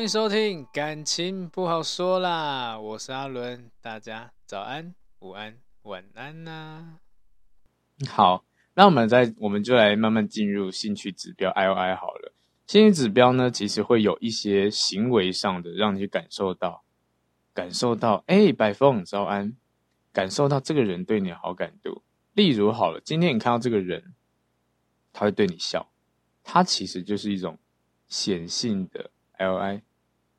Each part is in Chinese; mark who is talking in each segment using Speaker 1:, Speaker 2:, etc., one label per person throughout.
Speaker 1: 欢迎收听，感情不好说啦，我是阿伦，大家早安、午安、晚安呐、好，那我们再，我们就来慢慢进入兴趣指标 I O I 好了。兴趣指标呢，其实会有一些行为上的，让你去感受到，感受到，哎，百凤早安，感受到这个人对你的好感度。例如，好了，今天你看到这个人，他会对你笑，他其实就是一种显性的 I O I。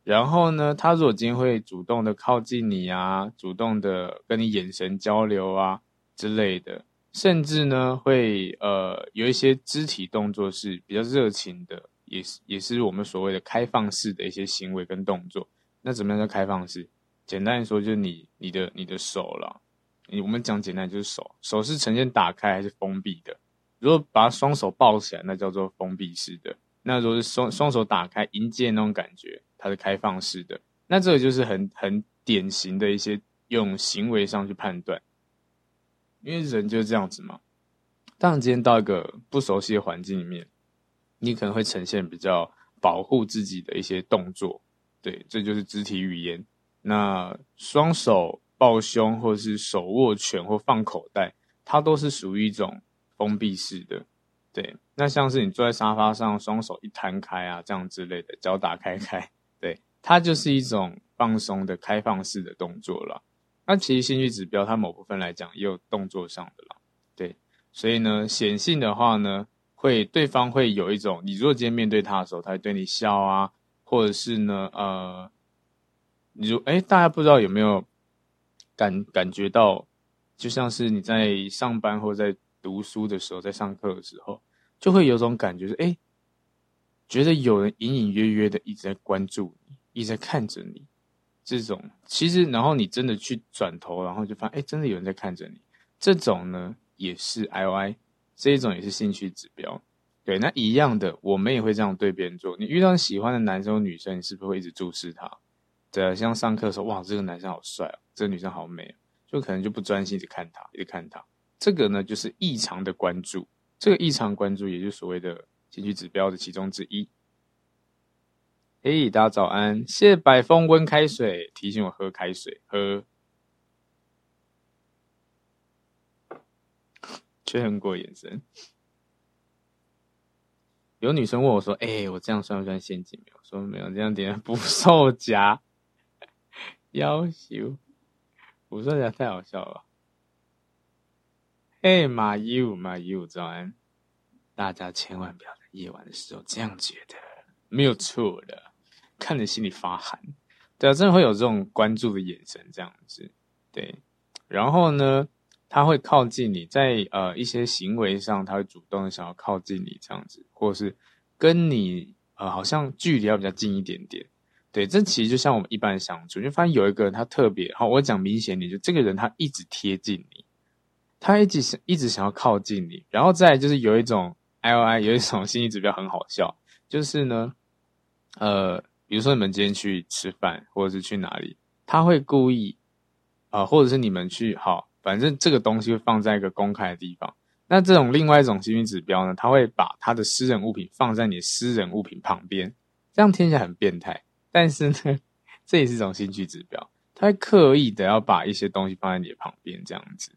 Speaker 1: 然后呢，他如果今天会主动的靠近你啊，主动的跟你眼神交流啊之类的，甚至呢会呃有一些肢体动作是比较热情的，也是也是我们所谓的开放式的一些行为跟动作。那怎么样叫开放式？简单说就是你你的你的手了，我们讲简单就是手，手是呈现打开还是封闭的？如果把双手抱起来，那叫做封闭式的。那如果是双双手打开迎接那种感觉，它是开放式的。那这个就是很很典型的一些用行为上去判断，因为人就是这样子嘛。当你今天到一个不熟悉的环境里面，你可能会呈现比较保护自己的一些动作，对，这就是肢体语言。那双手抱胸，或者是手握拳或放口袋，它都是属于一种封闭式的。对，那像是你坐在沙发上，双手一摊开啊，这样之类的，脚打开开，对，它就是一种放松的开放式的动作了。那其实兴趣指标，它某部分来讲也有动作上的了，对。所以呢，显性的话呢，会对方会有一种，你如果今天面对他的时候，他会对你笑啊，或者是呢，呃，你如哎，大家不知道有没有感感觉到，就像是你在上班或在。读书的时候，在上课的时候，就会有种感觉是，哎，觉得有人隐隐约约的一直在关注你，一直在看着你。这种其实，然后你真的去转头，然后就发现，哎，真的有人在看着你。这种呢，也是 I O I，这一种也是兴趣指标。对，那一样的，我们也会这样对别人做。你遇到喜欢的男生女生，你是不是会一直注视他？对啊，像上课的时候，哇，这个男生好帅哦，这个女生好美哦，就可能就不专心一直看他，一直看他。这个呢，就是异常的关注。这个异常关注，也就是所谓的情绪指标的其中之一。嘿，大家早安！谢谢百风温开水提醒我喝开水，喝。确认过眼神。有女生问我说：“哎、欸，我这样算不算陷阱？”，我说没有，这样点捕兽夹。要求，捕兽夹太好笑了。哎，马友马友，早安！大家千万不要夜晚的时候这样觉得，没有错的，看着心里发寒。对啊，真的会有这种关注的眼神，这样子。对，然后呢，他会靠近你，在呃一些行为上，他会主动想要靠近你，这样子，或是跟你呃好像距离要比较近一点点。对，这其实就像我们一般相处，就发现有一个人他特别好，我讲明显点，就这个人他一直贴近你。他一直想一直想要靠近你，然后再就是有一种 I O I，有一种心理指标很好笑，就是呢，呃，比如说你们今天去吃饭，或者是去哪里，他会故意啊、呃，或者是你们去好，反正这个东西会放在一个公开的地方。那这种另外一种心理指标呢，他会把他的私人物品放在你私人物品旁边，这样听起来很变态，但是呢，这也是一种兴趣指标，他会刻意的要把一些东西放在你的旁边，这样子。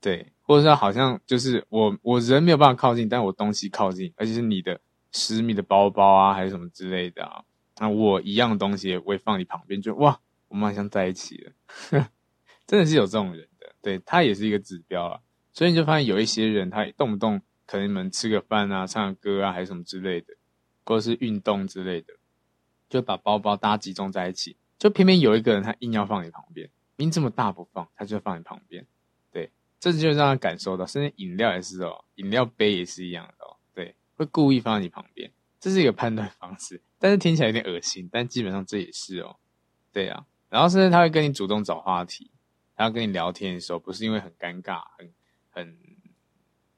Speaker 1: 对，或者说好像就是我我人没有办法靠近，但我东西靠近，而且是你的私密的包包啊，还是什么之类的啊，那我一样东西我也放你旁边，就哇，我们好像在一起了，真的是有这种人的，对，他也是一个指标啊，所以你就发现有一些人，他动不动可能你们吃个饭啊，唱个歌啊，还是什么之类的，或者是运动之类的，就把包包搭集中在一起，就偏偏有一个人他硬要放你旁边。命这么大不放，他就放你旁边，这就让他感受到，甚至饮料也是哦，饮料杯也是一样的哦，对，会故意放在你旁边，这是一个判断方式，但是听起来有点恶心，但基本上这也是哦，对啊，然后甚至他会跟你主动找话题，他要跟你聊天的时候，不是因为很尴尬，很很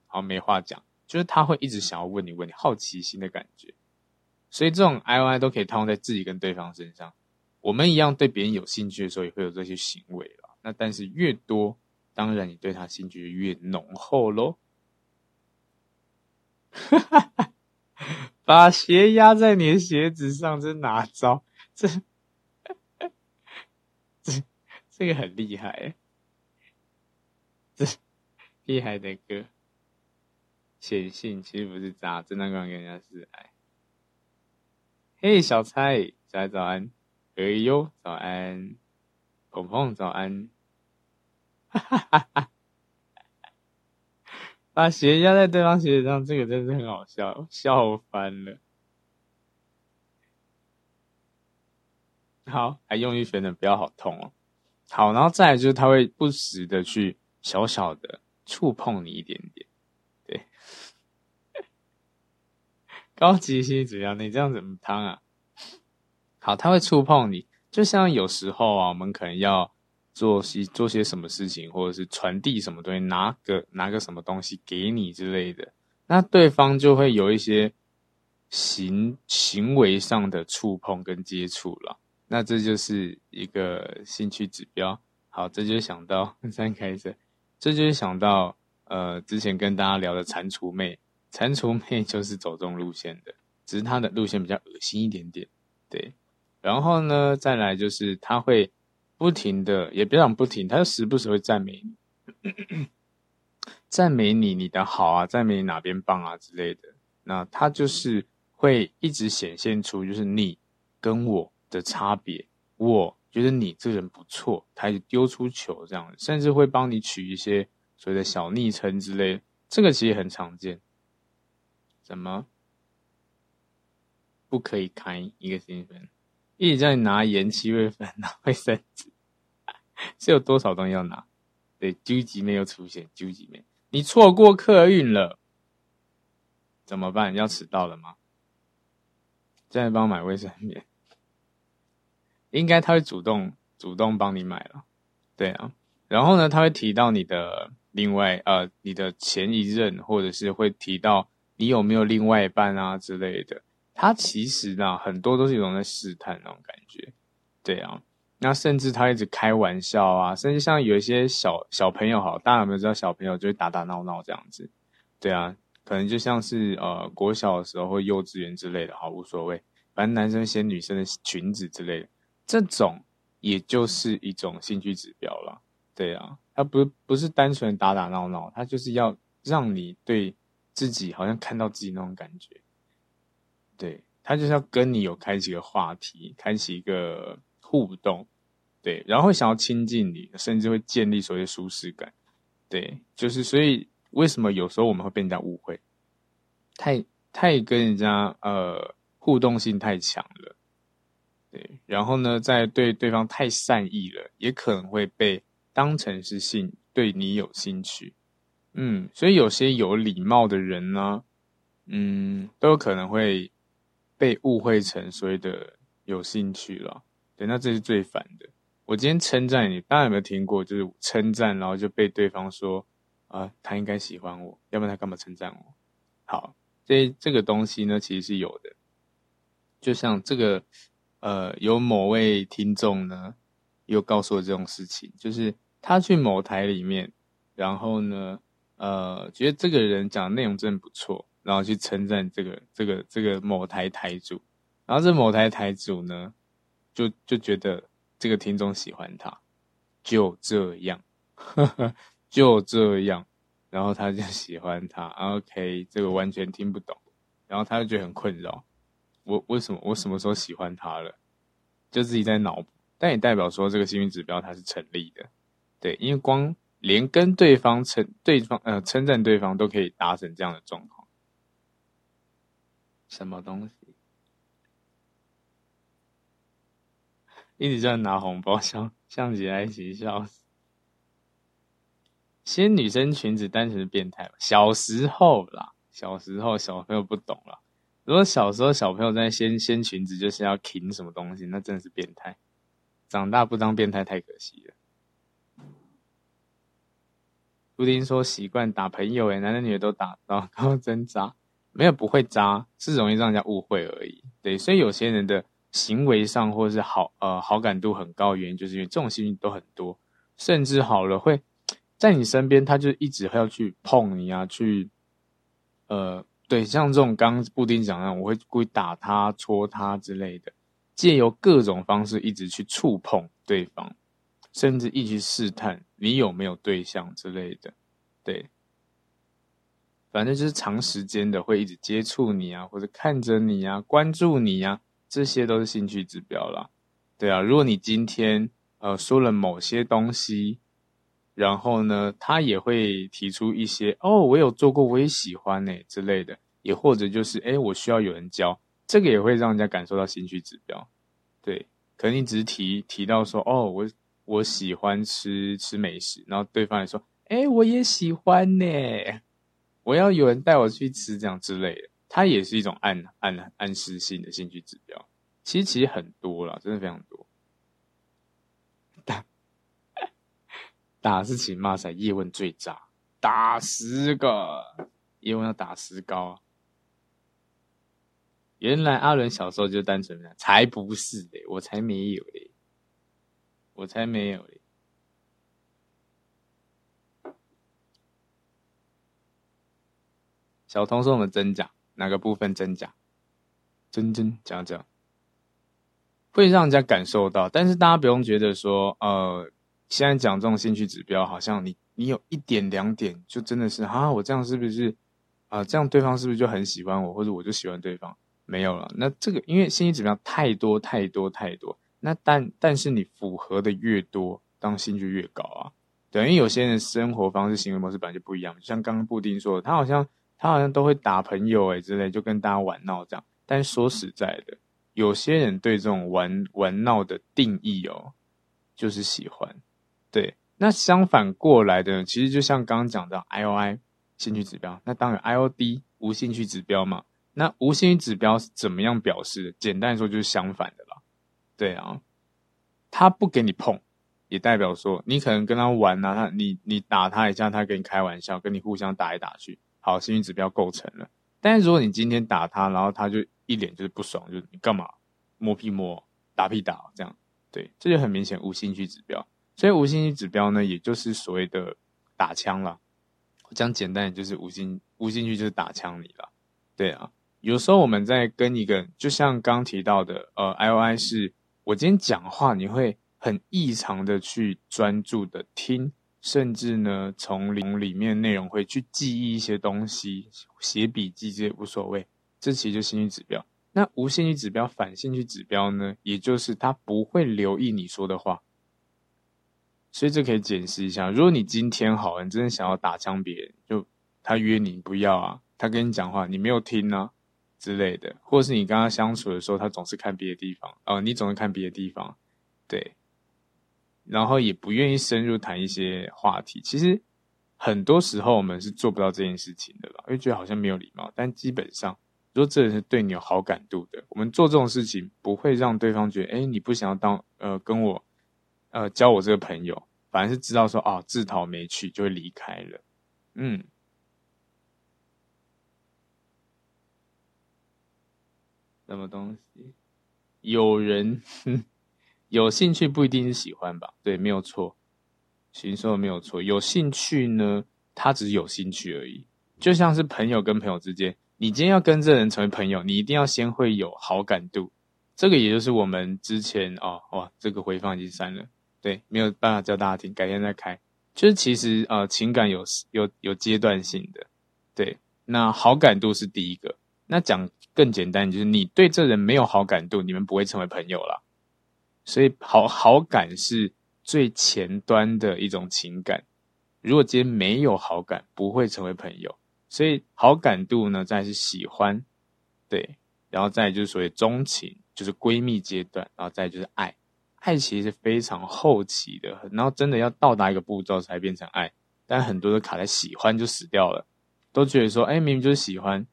Speaker 1: 好没话讲，就是他会一直想要问你问你好奇心的感觉，所以这种 I O I 都可以套用在自己跟对方身上。我们一样对别人有兴趣的时候，也会有这些行为了。那但是越多，当然你对他兴趣越浓厚喽。把鞋压在你的鞋子上，这哪招？这这这个很厉害，这厉害的歌。显性其实不是渣，真的光跟人家示爱。嘿，小蔡，小蔡早安。可以哟，早安，鹏鹏早安，哈哈哈哈，把鞋压在对方鞋子上，这个真是很好笑，笑翻了。好，还用力旋转，不要好痛哦。好，然后再来就是他会不时的去小小的触碰你一点点，对，高级心怎样？你这样怎么烫啊？好，他会触碰你，就像有时候啊，我们可能要做些做些什么事情，或者是传递什么东西，拿个拿个什么东西给你之类的，那对方就会有一些行行为上的触碰跟接触了，那这就是一个兴趣指标。好，这就想到 三开始，这就是想到呃，之前跟大家聊的蟾蜍妹，蟾蜍妹就是走这种路线的，只是她的路线比较恶心一点点，对。然后呢，再来就是他会不停的，也别讲不停，他就时不时会赞美你，赞美你你的好啊，赞美你哪边棒啊之类的。那他就是会一直显现出就是你跟我的差别，我觉得你这人不错，他就丢出球这样，甚至会帮你取一些所谓的小昵称之类，这个其实很常见。怎么不可以开一个新分？一直叫你拿盐、七月份、拿卫生纸，是有多少东西要拿？对，究极没有出现，究极没，你错过客运了，怎么办？要迟到了吗？再帮我买卫生棉，应该他会主动主动帮你买了，对啊。然后呢，他会提到你的另外呃，你的前一任，或者是会提到你有没有另外一半啊之类的。他其实呢，很多都是一种在试探那种感觉，对啊。那甚至他一直开玩笑啊，甚至像有一些小小朋友，好，大家有没有知道小朋友就会打打闹闹这样子？对啊，可能就像是呃国小的时候或幼稚园之类的，好无所谓，反正男生掀女生的裙子之类的，这种也就是一种兴趣指标了。对啊，他不不是单纯打打闹闹，他就是要让你对自己好像看到自己那种感觉。对，他就是要跟你有开启一个话题，开启一个互动，对，然后会想要亲近你，甚至会建立所谓的舒适感，对，就是所以为什么有时候我们会被人家误会，太太跟人家呃互动性太强了，对，然后呢，在对对方太善意了，也可能会被当成是性对你有兴趣，嗯，所以有些有礼貌的人呢，嗯，都有可能会。被误会成所谓的有兴趣了，对，那这是最烦的。我今天称赞你，大家有没有听过？就是称赞，然后就被对方说啊、他应该喜欢我，要不然他干嘛称赞我？好，这这个东西呢，其实是有的。就像这个，呃，有某位听众呢，又告诉我这种事情，就是他去某台里面，然后呢，呃，觉得这个人讲的内容真的不错。然后去称赞这个这个这个某台台主，然后这某台台主呢，就就觉得这个听众喜欢他，就这样，呵呵，就这样，然后他就喜欢他。OK，这个完全听不懂，然后他就觉得很困扰。我为什么我什么时候喜欢他了？就自己在脑补，但也代表说这个幸运指标它是成立的。对，因为光连跟对方称对方呃称赞对方都可以达成这样的状况。什么东西？一直在拿红包，像像起来一起笑死。掀女生裙子单纯是变态？小时候啦，小时候小朋友不懂啦。如果小时候小朋友在掀掀裙子，就是要挺什么东西，那真的是变态。长大不当变态太可惜了。布丁说习惯打朋友，诶男的女的都打，然后真渣。没有不会渣，是容易让人家误会而已。对，所以有些人的行为上或是好呃好感度很高原因，就是因为这种幸运都很多，甚至好了会在你身边，他就一直会要去碰你啊，去呃。对，像这种刚刚布丁讲的，我会故意打他、戳他之类的，借由各种方式一直去触碰对方，甚至一直试探你有没有对象之类的。对，反正就是长时间的会一直接触你啊，或者看着你啊，关注你啊，这些都是兴趣指标啦。对啊，如果你今天呃说了某些东西。然后呢，他也会提出一些哦，我有做过，我也喜欢呢之类的，也或者就是哎，我需要有人教，这个也会让人家感受到兴趣指标。对，可能你只是提提到说哦，我我喜欢吃吃美食，然后对方也说哎，我也喜欢呢，我要有人带我去吃这样之类的，它也是一种暗暗暗示性的兴趣指标。其实其实很多啦，真的非常多。打打是请骂赛，叶问最渣，打十个，叶问要打十高。原来阿伦小时候就单纯的，才不是嘞，我才没有嘞，我才没有嘞。小童说我们真假，哪个部分真假？真真假假，会让人家感受到，但是大家不用觉得说，呃。现在讲这种兴趣指标，好像你你有一点两点，就真的是啊，我这样是不是啊？这样对方是不是就很喜欢我，或者我就喜欢对方？没有了。那这个因为兴趣指标太多太多太多，那但但是你符合的越多，当兴趣越高啊。等于有些人生活方式、行为模式本来就不一样。就像刚刚布丁说的，他好像他好像都会打朋友诶之类，就跟大家玩闹这样。但说实在的，有些人对这种玩玩闹的定义哦，就是喜欢。对，那相反过来的，其实就像刚刚讲的 I O I 兴趣指标，那当然 I O D 无兴趣指标嘛。那无兴趣指标是怎么样表示的？简单说就是相反的啦。对啊，他不给你碰，也代表说你可能跟他玩啊，他你你打他一下，他跟你开玩笑，跟你互相打来打去，好，兴趣指标构成了。但是如果你今天打他，然后他就一脸就是不爽，就是你干嘛摸屁摸，打屁打这样，对，这就很明显无兴趣指标。所以无兴趣指标呢，也就是所谓的打枪啦。讲简单点，就是无兴无兴趣就是打枪你了。对啊，有时候我们在跟一个，就像刚提到的，呃，I O I 是我今天讲话，你会很异常的去专注的听，甚至呢，从里里面内容会去记忆一些东西，写笔记这些无所谓。这其实就是兴趣指标。那无兴趣指标反兴趣指标呢，也就是他不会留意你说的话。所以这可以解释一下，如果你今天好，你真的想要打枪别人，就他约你不要啊，他跟你讲话你没有听啊之类的，或者是你跟他相处的时候，他总是看别的地方，哦，你总是看别的地方，对，然后也不愿意深入谈一些话题。其实很多时候我们是做不到这件事情的啦，因为觉得好像没有礼貌。但基本上，如果这人是对你有好感度的，我们做这种事情不会让对方觉得，哎，你不想要当呃跟我。呃，交我这个朋友，反而是知道说啊，自讨没趣就会离开了。嗯，什么东西？有人哼 有兴趣不一定是喜欢吧？对，没有错。寻说的没有错，有兴趣呢，他只是有兴趣而已。就像是朋友跟朋友之间，你今天要跟这人成为朋友，你一定要先会有好感度。这个也就是我们之前哦，哇，这个回放已经删了。对，没有办法教大家听，改天再开。就是其实呃情感有有有阶段性的，对，那好感度是第一个，那讲更简单，就是你对这人没有好感度，你们不会成为朋友了。所以好好感是最前端的一种情感，如果今天没有好感，不会成为朋友。所以好感度呢，再是喜欢，对，然后再就是所谓钟情，就是闺蜜阶段，然后再就是爱。爱其实是非常后期的，然后真的要到达一个步骤才变成爱，但很多都卡在喜欢就死掉了，都觉得说，哎，明明就是喜欢，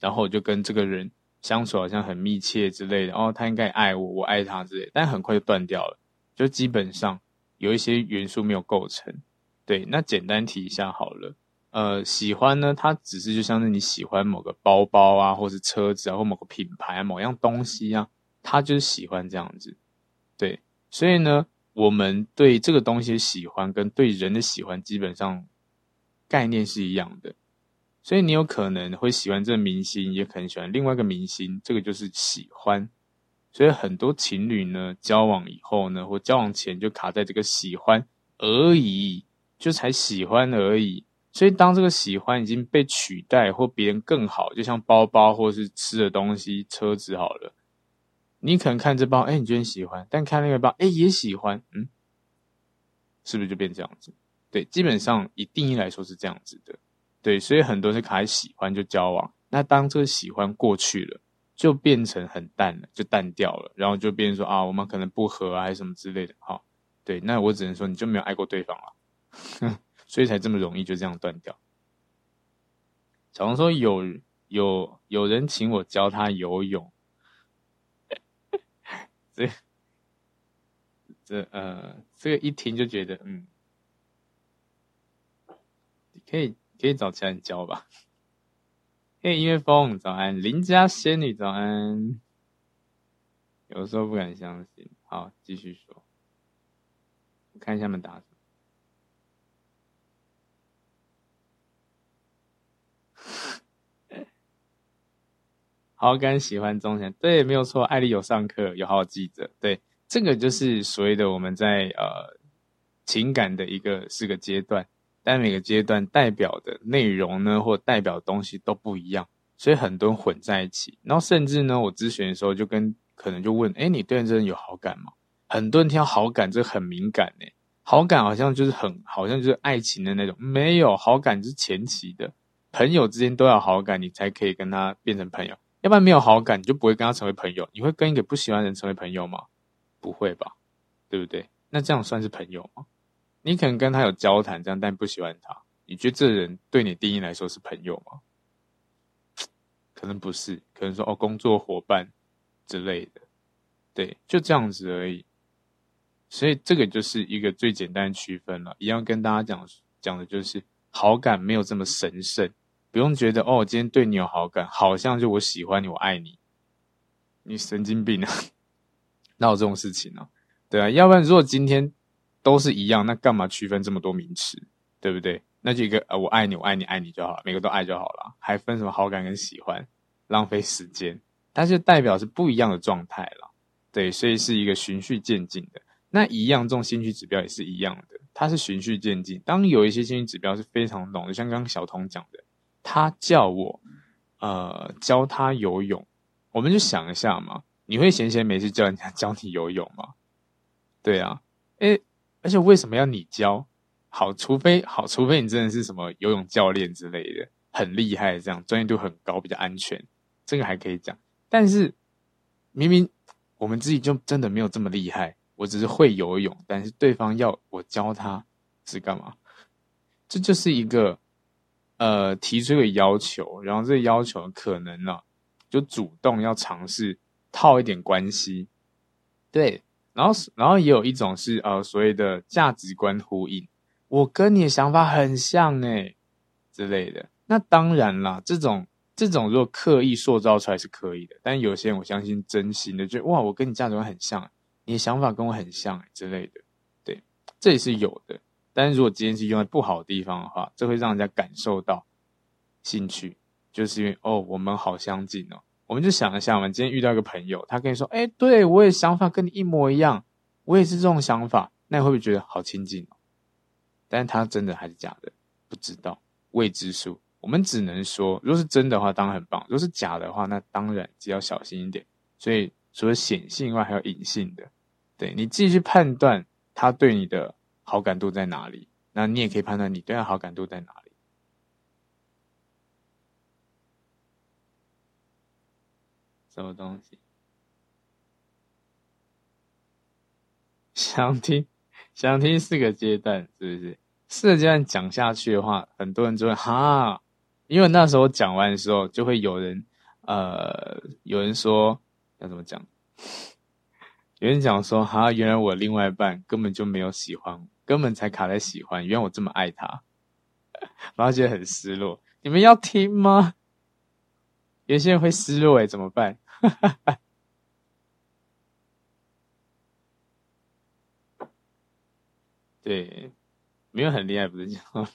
Speaker 1: 然后我就跟这个人相处好像很密切之类的，哦，他应该爱我，我爱他之类，但很快就断掉了，就基本上有一些元素没有构成。对，那简单提一下好了，呃，喜欢呢，它只是就像是你喜欢某个包包啊，或是车子啊，或某个品牌，某样东西啊，它就是喜欢这样子。对，所以呢，我们对这个东西的喜欢跟对人的喜欢基本上概念是一样的。所以你有可能会喜欢这个明星，也可能喜欢另外一个明星，这个就是喜欢。所以很多情侣呢，交往以后呢，或交往前就卡在这个喜欢而已，就才喜欢而已。所以当这个喜欢已经被取代，或别人更好，就像包包或是吃的东西、车子好了。你可能看这包，哎，你觉得喜欢，但看那个包，哎，也喜欢，嗯，是不是就变这样子？对，基本上以定义来说是这样子的，对，所以很多是卡在喜欢就交往，那当这个喜欢过去了，就变成很淡了，就淡掉了，然后就变说啊，我们可能不合啊，还是什么之类的，好，对，那我只能说你就没有爱过对方了，所以才这么容易就这样断掉。假如说有有有人请我教他游泳。这这呃，这个一听就觉得，嗯，可以可以找其他人教吧。嘿，音乐风早安，邻家仙女早安。有时候不敢相信，好，继续说。我看一下他们打什么。好感喜欢忠诚，对，没有错。艾丽有上课，有好好记着。对，这个就是所谓的我们在呃情感的一个四个阶段，但每个阶段代表的内容呢，或代表的东西都不一样，所以很多人混在一起。然后甚至呢，我咨询的时候就跟可能就问，哎，你对这人有好感吗？很多人听到好感，这很敏感呢。好感好像就是很，好像就是爱情的那种，没有好感是前期的，朋友之间都要好感，你才可以跟他变成朋友。要不然没有好感，你就不会跟他成为朋友。你会跟一个不喜欢的人成为朋友吗？不会吧，对不对？那这样算是朋友吗？你可能跟他有交谈，这样，但不喜欢他，你觉得这人对你定义来说是朋友吗？可能不是，可能说哦，工作伙伴之类的，对，就这样子而已。所以这个就是一个最简单的区分了。一样跟大家讲讲的就是，好感没有这么神圣。不用觉得哦，今天对你有好感，好像就我喜欢你，我爱你，你神经病啊！哪有这种事情呢、啊？对啊，要不然如果今天都是一样，那干嘛区分这么多名词？对不对？那就一个呃，我爱你，我爱你，爱你就好了，每个都爱就好了，还分什么好感跟喜欢？浪费时间。但是代表是不一样的状态了，对，所以是一个循序渐进的。那一样，这种兴趣指标也是一样的，它是循序渐进。当有一些兴趣指标是非常浓的，像刚刚小童讲的。他叫我，呃，教他游泳，我们就想一下嘛，你会闲闲没事叫人家教你游泳吗？对啊，诶，而且为什么要你教？好，除非好，除非你真的是什么游泳教练之类的，很厉害，这样专业度很高，比较安全，这个还可以讲。但是明明我们自己就真的没有这么厉害，我只是会游泳，但是对方要我教他是干嘛？这就是一个。呃，提出一个要求，然后这个要求可能呢、就主动要尝试套一点关系，对，然后然后也有一种是呃所谓的价值观呼应，我跟你的想法很像诶之类的。那当然啦，这种这种如果刻意塑造出来是可以的，但有些人我相信真心的，就哇，我跟你价值观很像，你的想法跟我很像之类的，对，这也是有的。但是如果今天是用在不好的地方的话，这会让人家感受到兴趣，就是因为哦，我们好相近哦。我们就想一下，我们今天遇到一个朋友，他跟你说：“哎，对，我也想法跟你一模一样，我也是这种想法。”那你会不会觉得好亲近哦？但是他真的还是假的，不知道未知数。我们只能说，如果是真的话，当然很棒；如果是假的话，那当然只要小心一点。所以除了显性外，还有隐性的。对，你自己去判断他对你的好感度在哪里，那你也可以判断你对他好感度在哪里。什么东西？想听，想听四个阶段，是不是？四个阶段讲下去的话，很多人就会哈，因为那时候讲完的时候，就会有人呃，有人说要怎么讲？有人讲说哈，原来我另外一半根本就没有喜欢，根本才卡在喜欢，原来我这么爱他，然后觉得很失落。你们要听吗？有些人会失落哎，怎么办？哈哈哈，对，没有很厉害，不是这样。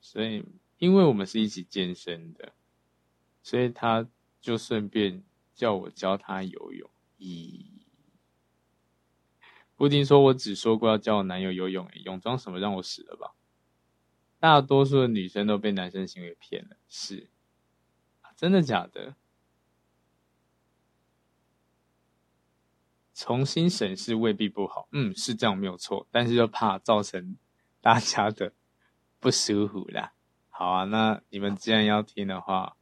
Speaker 1: 所以，因为我们是一起健身的，所以他就顺便叫我教他游泳。咦，布丁说：“我只说过要教我男友游泳，哎泳装什么让我死了吧？”大多数的女生都被男生行为骗了，是。真的假的？重新审视未必不好，嗯，是这样没有错，但是又怕造成大家的不舒服啦。好啊，那你们既然要听的话，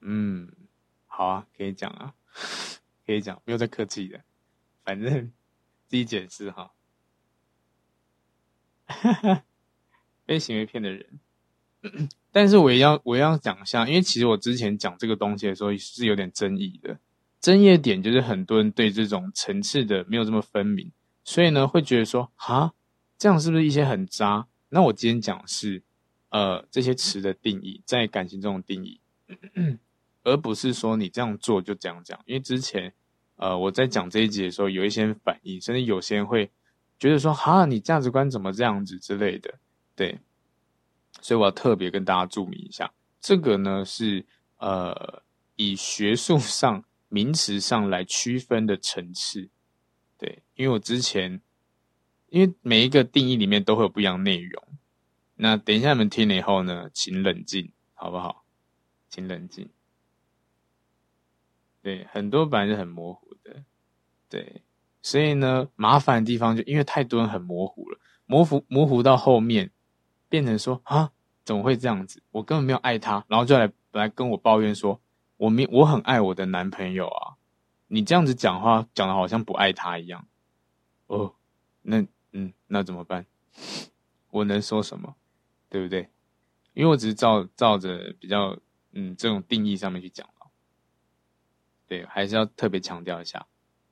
Speaker 1: 嗯，好啊，可以讲啊，可以讲，不用再客气的，反正自己解释哈。哈哈，被行为骗的人。但是我也要我也要讲一下，因为其实我之前讲这个东西的时候是有点争议的。争议的点就是很多人对这种层次的没有这么分明，所以呢会觉得说，哈，这样是不是一些很渣？那我今天讲是，呃，这些词的定义，在感情中的定义，而不是说你这样做就这样讲。因为之前，呃，我在讲这一集的时候，有一些人反应，甚至有些人会觉得说，哈，你价值观怎么这样子之类的，对。所以我要特别跟大家注明一下，这个呢是呃以学术上名词上来区分的层次，对，因为我之前因为每一个定义里面都会有不一样内容，那等一下你们听了以后呢，请冷静，好不好？请冷静。对，很多本来是很模糊的，对，所以呢麻烦的地方就因为太多人很模糊了，模糊模糊到后面。变成说啊，怎么会这样子？我根本没有爱他，然后就来来跟我抱怨说，我没我很爱我的男朋友啊，你这样子讲话讲的好像不爱他一样。哦，那嗯，那怎么办？我能说什么？对不对？因为我只是照照着比较嗯这种定义上面去讲了。对，还是要特别强调一下。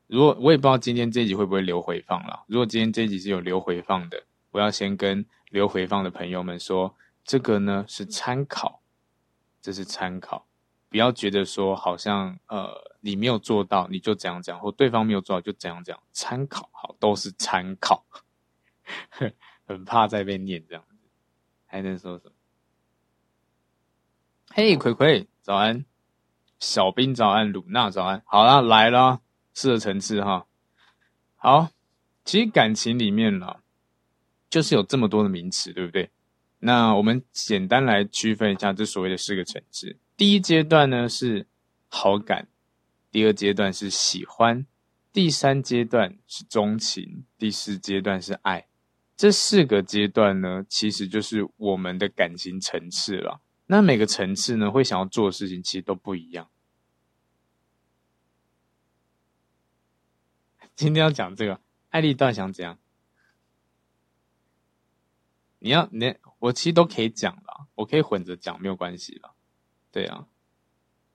Speaker 1: 如果我也不知道今天这一集会不会留回放了，如果今天这一集是有留回放的，我要先跟。留回放的朋友们说：“这个呢是参考，这是参考，不要觉得说好像呃你没有做到你就怎样讲，或对方没有做到就怎样讲。参考好，都是参考，很怕再被念这样子，还能说什么？嘿，葵葵早安，小兵早安，鲁娜早安，好啦，来了，四个层次哈，好，其实感情里面呢。”就是有这么多的名词，对不对？那我们简单来区分一下这所谓的四个层次。第一阶段呢是好感，第二阶段是喜欢，第三阶段是钟情，第四阶段是爱。这四个阶段呢，其实就是我们的感情层次了。那每个层次呢，会想要做的事情其实都不一样。今天要讲这个，艾丽到底想怎样？你要你我其实都可以讲啦，我可以混着讲，没有关系啦。对啊，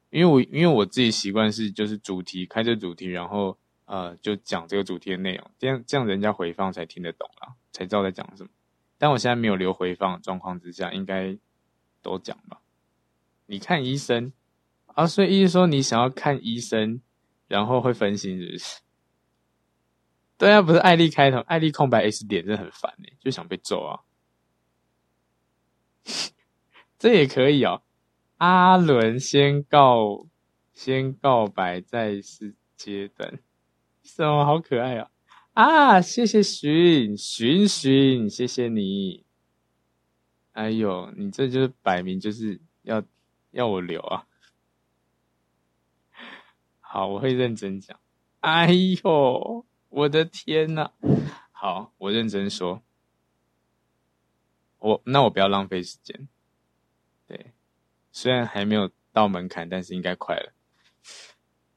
Speaker 1: 因为我因为我自己习惯是就是主题开这主题，然后呃就讲这个主题的内容，这样这样人家回放才听得懂啦，才知道在讲什么。但我现在没有留回放状况之下，应该都讲吧。你看医生啊，所以意思说你想要看医生，然后会分心是不是？对啊，不是艾丽开头，艾丽空白 S 点真的很烦哎，就想被揍啊。这也可以哦。阿伦先告，先告白再是阶段，什么好可爱啊！啊，谢谢寻寻寻，谢谢你。哎呦，你这就是摆明就是要要我留啊！好，我会认真讲。哎呦，我的天呐！好，我认真说。我那我不要浪费时间。对，虽然还没有到门槛，但是应该快了。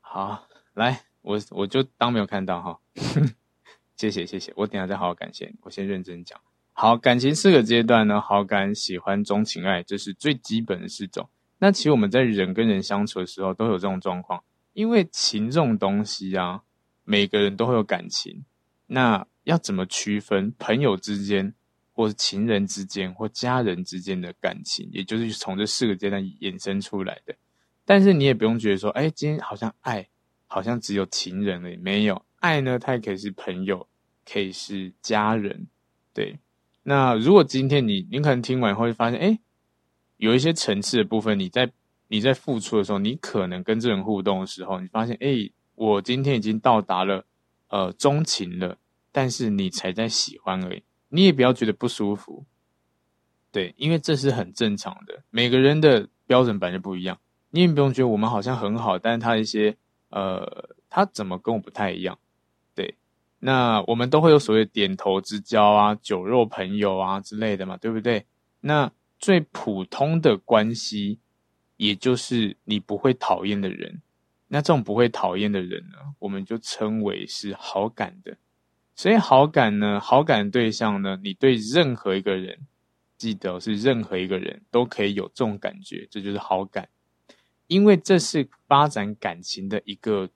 Speaker 1: 好，来，我我就当没有看到哈。谢谢谢谢，我等下再好好感谢你。我先认真讲。好，感情四个阶段呢，好感、喜欢、钟情、爱，这是最基本的四种。那其实我们在人跟人相处的时候，都有这种状况。因为情这种东西啊，每个人都会有感情。那要怎么区分朋友之间，或是情人之间，或家人之间的感情？也就是从这四个阶段衍生出来的。但是你也不用觉得说，哎，今天好像爱，好像只有情人了。没有爱呢，它也可以是朋友，可以是家人，对。那如果今天你你可能听完会发现，哎，有一些层次的部分，你在你在付出的时候，你可能跟这人互动的时候，你发现，哎，我今天已经到达了呃钟情了，但是你才在喜欢而已，你也不要觉得不舒服，对，因为这是很正常的，每个人的标准本来就不一样，你也不用觉得我们好像很好，但是他一些呃，他怎么跟我不太一样。对那我们都会有所谓点头之交啊、酒肉朋友啊之类的嘛，对不对？那最普通的关系，也就是你不会讨厌的人。那这种不会讨厌的人呢，我们就称为是好感的。所以好感呢，好感对象呢，你对任何一个人，记得是任何一个人都可以有这种感觉，这就是好感。因为这是发展感情的一个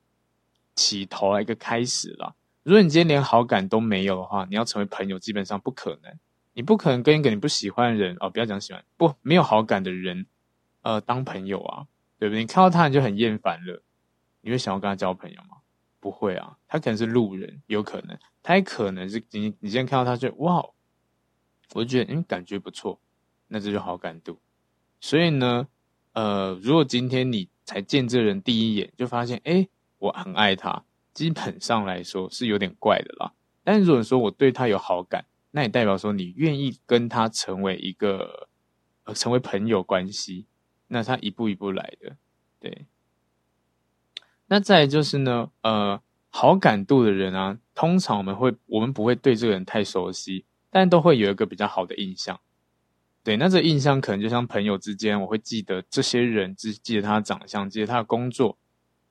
Speaker 1: 起头，一个开始了。如果你今天连好感都没有的话，你要成为朋友基本上不可能。你不可能跟一个你不喜欢的人哦，不要讲喜欢，不没有好感的人，呃，当朋友啊，对不对？你看到他你就很厌烦了，你会想要跟他交朋友吗？不会啊，他可能是路人，有可能，他也可能是你你今天看到他就哇，我觉得嗯感觉不错，那这就好感度。所以呢，呃，如果今天你才见这人第一眼就发现，诶，我很爱他。基本上来说是有点怪的啦，但如果说我对他有好感，那也代表说你愿意跟他成为一个，呃，成为朋友关系，那他一步一步来的，对。那再就是呢，呃，好感度的人啊，通常我们会，我们不会对这个人太熟悉，但都会有一个比较好的印象，对。那这印象可能就像朋友之间，我会记得这些人，记记得他的长相，记得他的工作，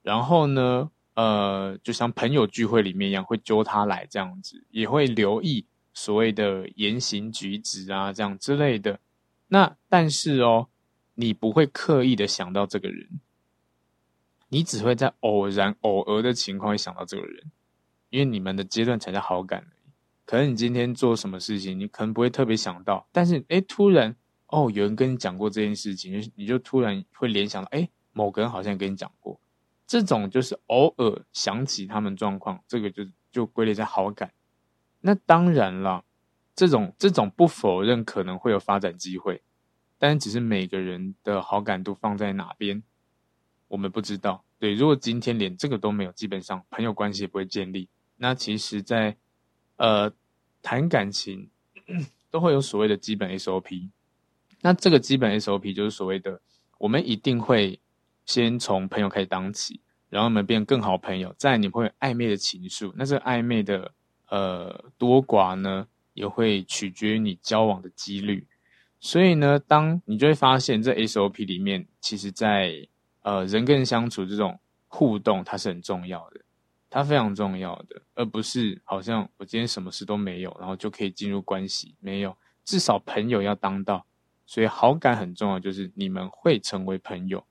Speaker 1: 然后呢，呃，就像朋友聚会里面一样，会揪他来这样子，也会留意所谓的言行举止啊，这样之类的。那但是哦，你不会刻意的想到这个人，你只会在偶然、偶尔的情况会想到这个人，因为你们的阶段才叫好感。可能你今天做什么事情，你可能不会特别想到，但是诶，突然哦，有人跟你讲过这件事情，你就突然会联想到，诶，某个人好像跟你讲过。这种就是偶尔想起他们状况，这个就就归类在好感。那当然了，这种这种不否认可能会有发展机会，但只是每个人的好感度放在哪边，我们不知道。对，如果今天连这个都没有，基本上朋友关系也不会建立。那其实在，呃谈感情都会有所谓的基本 SOP。那这个基本 SOP 就是所谓的，我们一定会。先从朋友开始当起，然后我们变更好朋友，再你会有暧昧的情愫。那这暧昧的呃多寡呢，也会取决于你交往的几率。所以呢，当你就会发现，这 SOP 里面，其实在呃人跟人相处这种互动，它是很重要的，它非常重要的，而不是好像我今天什么事都没有，然后就可以进入关系。没有，至少朋友要当到。所以好感很重要，就是你们会成为朋友。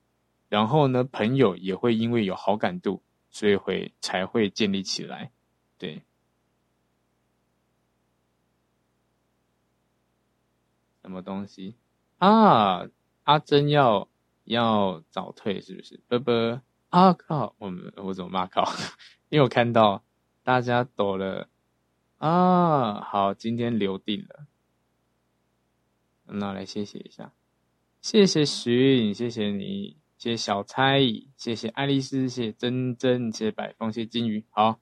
Speaker 1: 然后呢，朋友也会因为有好感度，所以会才会建立起来。对，什么东西啊？阿珍要要早退是不是？啵啵啊靠！我们我怎么骂靠？因为我看到大家抖了啊。好，今天留定了，那来谢谢一下，谢谢徐颖，谢谢你。谢谢小猜，谢谢爱丽丝，谢谢珍珍，谢谢百风，谢谢金鱼。好，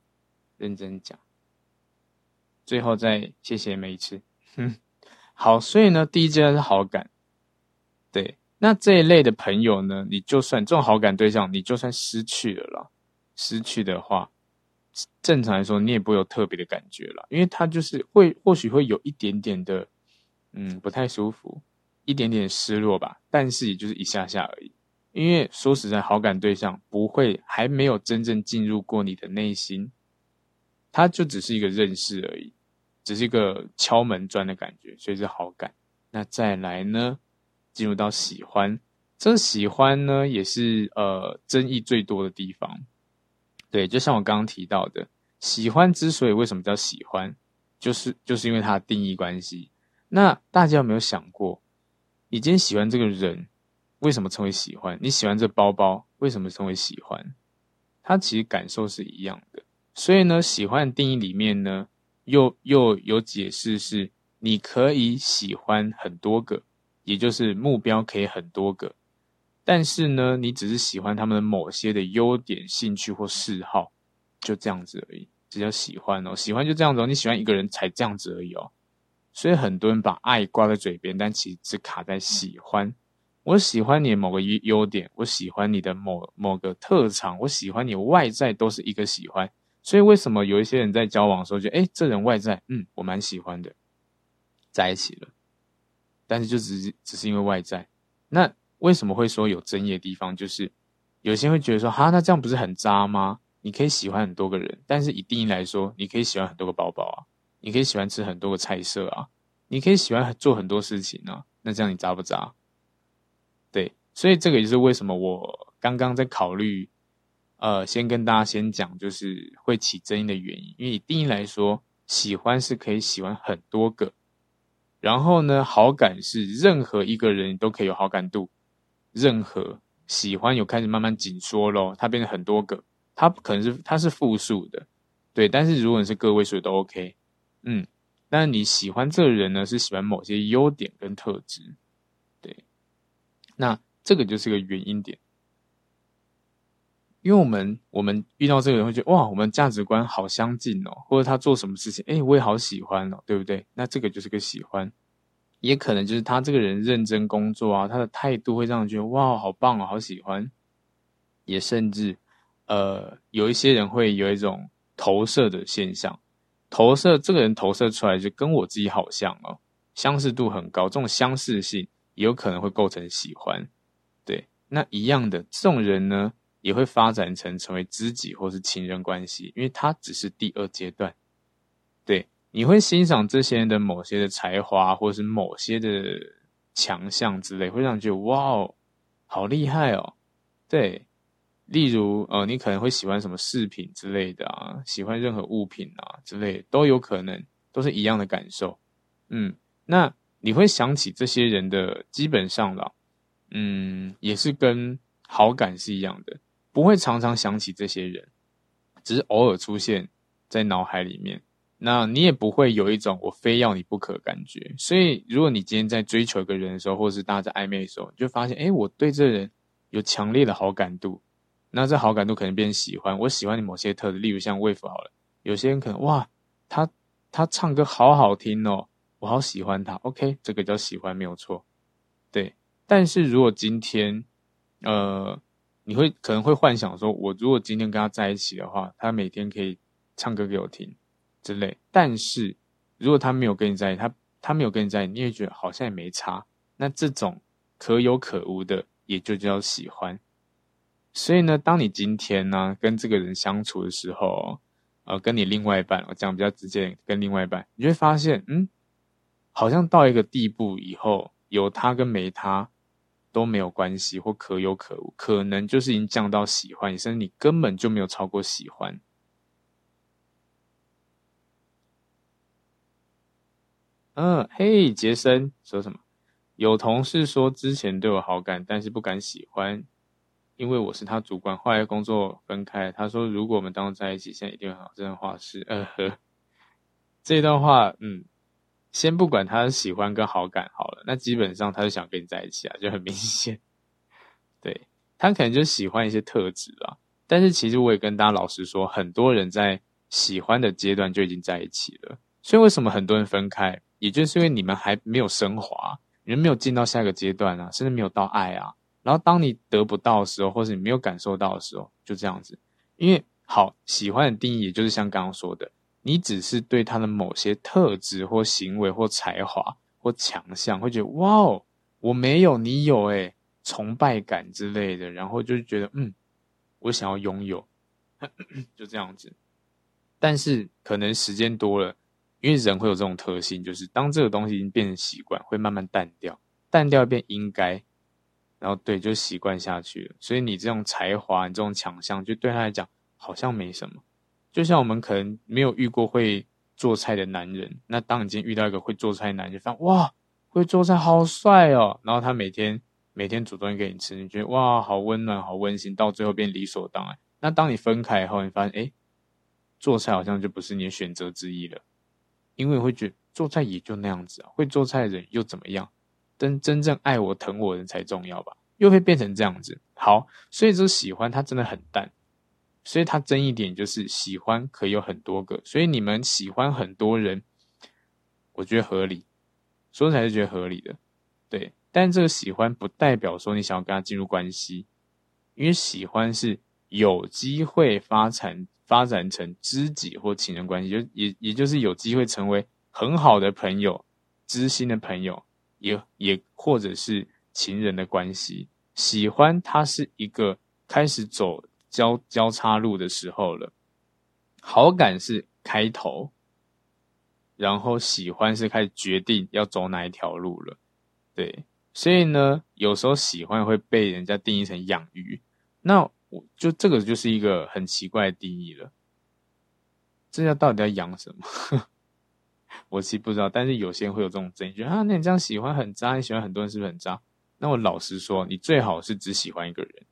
Speaker 1: 认真讲。最后再谢谢每一次。哼，好，所以呢，第一阶段是好感。对，那这一类的朋友呢，你就算这种好感对象，你就算失去了啦，失去的话，正常来说你也不会有特别的感觉了，因为他就是会或许会有一点点的，嗯，不太舒服，一点点失落吧，但是也就是一下下而已。因为说实在，好感对象不会还没有真正进入过你的内心，他就只是一个认识而已，只是一个敲门砖的感觉，所以是好感。那再来呢，进入到喜欢，这喜欢呢也是呃争议最多的地方。对，就像我刚刚提到的，喜欢之所以为什么叫喜欢，就是就是因为它的定义关系。那大家有没有想过，你今天喜欢这个人？为什么称为喜欢？你喜欢这包包，为什么称为喜欢？它其实感受是一样的。所以呢，喜欢的定义里面呢，又又有解释是，你可以喜欢很多个，也就是目标可以很多个，但是呢，你只是喜欢他们的某些的优点、兴趣或嗜好，就这样子而已，这叫喜欢哦。喜欢就这样子哦，你喜欢一个人才这样子而已哦。所以很多人把爱挂在嘴边，但其实只卡在喜欢。我喜欢你某个优优点，我喜欢你的某某个特长，我喜欢你外在都是一个喜欢。所以为什么有一些人在交往的时候就，诶，这人外在，嗯，我蛮喜欢的，在一起了，但是就只是只是因为外在。那为什么会说有争议的地方？就是有些人会觉得说，哈，那这样不是很渣吗？你可以喜欢很多个人，但是以定义来说，你可以喜欢很多个包包啊，你可以喜欢吃很多个菜色啊，你可以喜欢做很多事情啊，那这样你渣不渣？对，所以这个也是为什么我刚刚在考虑，呃，先跟大家先讲，就是会起争议的原因。因为以定义来说，喜欢是可以喜欢很多个，然后呢，好感是任何一个人都可以有好感度，任何喜欢有开始慢慢紧缩咯，它变成很多个，它不可能是它是复数的，对，但是如果你是个位数都 OK，嗯，但是你喜欢这个人呢，是喜欢某些优点跟特质。对那这个就是个原因点，因为我们我们遇到这个人会觉得哇，我们价值观好相近哦，或者他做什么事情，哎，我也好喜欢哦，对不对？那这个就是个喜欢，也可能就是他这个人认真工作啊，他的态度会让人觉得哇，好棒哦，好喜欢。也甚至呃，有一些人会有一种投射的现象，投射这个人投射出来就跟我自己好像哦，相似度很高，这种相似性。也有可能会构成喜欢，对，那一样的这种人呢，也会发展成成为知己或是情人关系，因为他只是第二阶段。对，你会欣赏这些人的某些的才华，或是某些的强项之类，会让你觉得哇哦，好厉害哦。对，例如呃，你可能会喜欢什么饰品之类的啊，喜欢任何物品啊之类，都有可能，都是一样的感受。嗯，那。你会想起这些人的基本上啦，嗯，也是跟好感是一样的，不会常常想起这些人，只是偶尔出现在脑海里面。那你也不会有一种我非要你不可感觉。所以，如果你今天在追求一个人的时候，或是大家在暧昧的时候，你就发现，诶，我对这人有强烈的好感度，那这好感度可能变成喜欢。我喜欢你某些特质，例如像 Wave 好了，有些人可能哇，他他唱歌好好听哦。我好喜欢他，OK，这个叫喜欢没有错，对。但是如果今天，呃，你会可能会幻想说，我如果今天跟他在一起的话，他每天可以唱歌给我听之类。但是如果他没有跟你在一起，他他没有跟你在一起，你也觉得好像也没差。那这种可有可无的，也就叫喜欢。所以呢，当你今天呢跟这个人相处的时候，呃，跟你另外一半，我讲比较直接，跟另外一半，你会发现，嗯。好像到一个地步以后，有他跟没他都没有关系，或可有可无，可能就是已经降到喜欢，甚至你根本就没有超过喜欢。嗯，嘿，杰森说什么？有同事说之前对我好感，但是不敢喜欢，因为我是他主管。后来工作分开，他说如果我们当时在一起，现在一定很好。这段话是，呃呵，这段话，嗯。先不管他喜欢跟好感好了，那基本上他就想跟你在一起啊，就很明显。对，他可能就喜欢一些特质啊，但是其实我也跟大家老实说，很多人在喜欢的阶段就已经在一起了，所以为什么很多人分开，也就是因为你们还没有升华，人没有进到下一个阶段啊，甚至没有到爱啊。然后当你得不到的时候，或者你没有感受到的时候，就这样子。因为好喜欢的定义，也就是像刚刚说的，你只是对他的某些特质或行为或才华或强项，会觉得哇哦，我没有你有，诶，崇拜感之类的，然后就觉得嗯，我想要拥有，就这样子。但是可能时间多了，因为人会有这种特性，就是当这个东西已经变成习惯，会慢慢淡掉，淡掉变应该。然后对，就习惯下去了。所以你这种才华，你这种强项，就对他来讲好像没什么。就像我们可能没有遇过会做菜的男人，那当你今天遇到一个会做菜的男人，就发现哇，会做菜好帅哦。然后他每天每天煮东西给你吃，你觉得哇，好温暖，好温馨。到最后变理所当然。那当你分开以后，你发现哎，做菜好像就不是你的选择之一了，因为你会觉得做菜也就那样子啊，会做菜的人又怎么样？真真正爱我疼我的人才重要吧，又会变成这样子。好，所以这喜欢它真的很淡，所以它争议点就是喜欢可以有很多个，所以你们喜欢很多人，我觉得合理，说才是觉得合理的，对。但这个喜欢不代表说你想要跟他进入关系，因为喜欢是有机会发展发展成知己或情人关系，就也也就是有机会成为很好的朋友、知心的朋友。也也或者是情人的关系，喜欢它是一个开始走交交叉路的时候了，好感是开头，然后喜欢是开始决定要走哪一条路了，对，所以呢，有时候喜欢会被人家定义成养鱼，那我就这个就是一个很奇怪的定义了，这叫到底要养什么？我其实不知道，但是有些人会有这种争议，啊，那你这样喜欢很渣，你喜欢很多人是不是很渣？那我老实说，你最好是只喜欢一个人。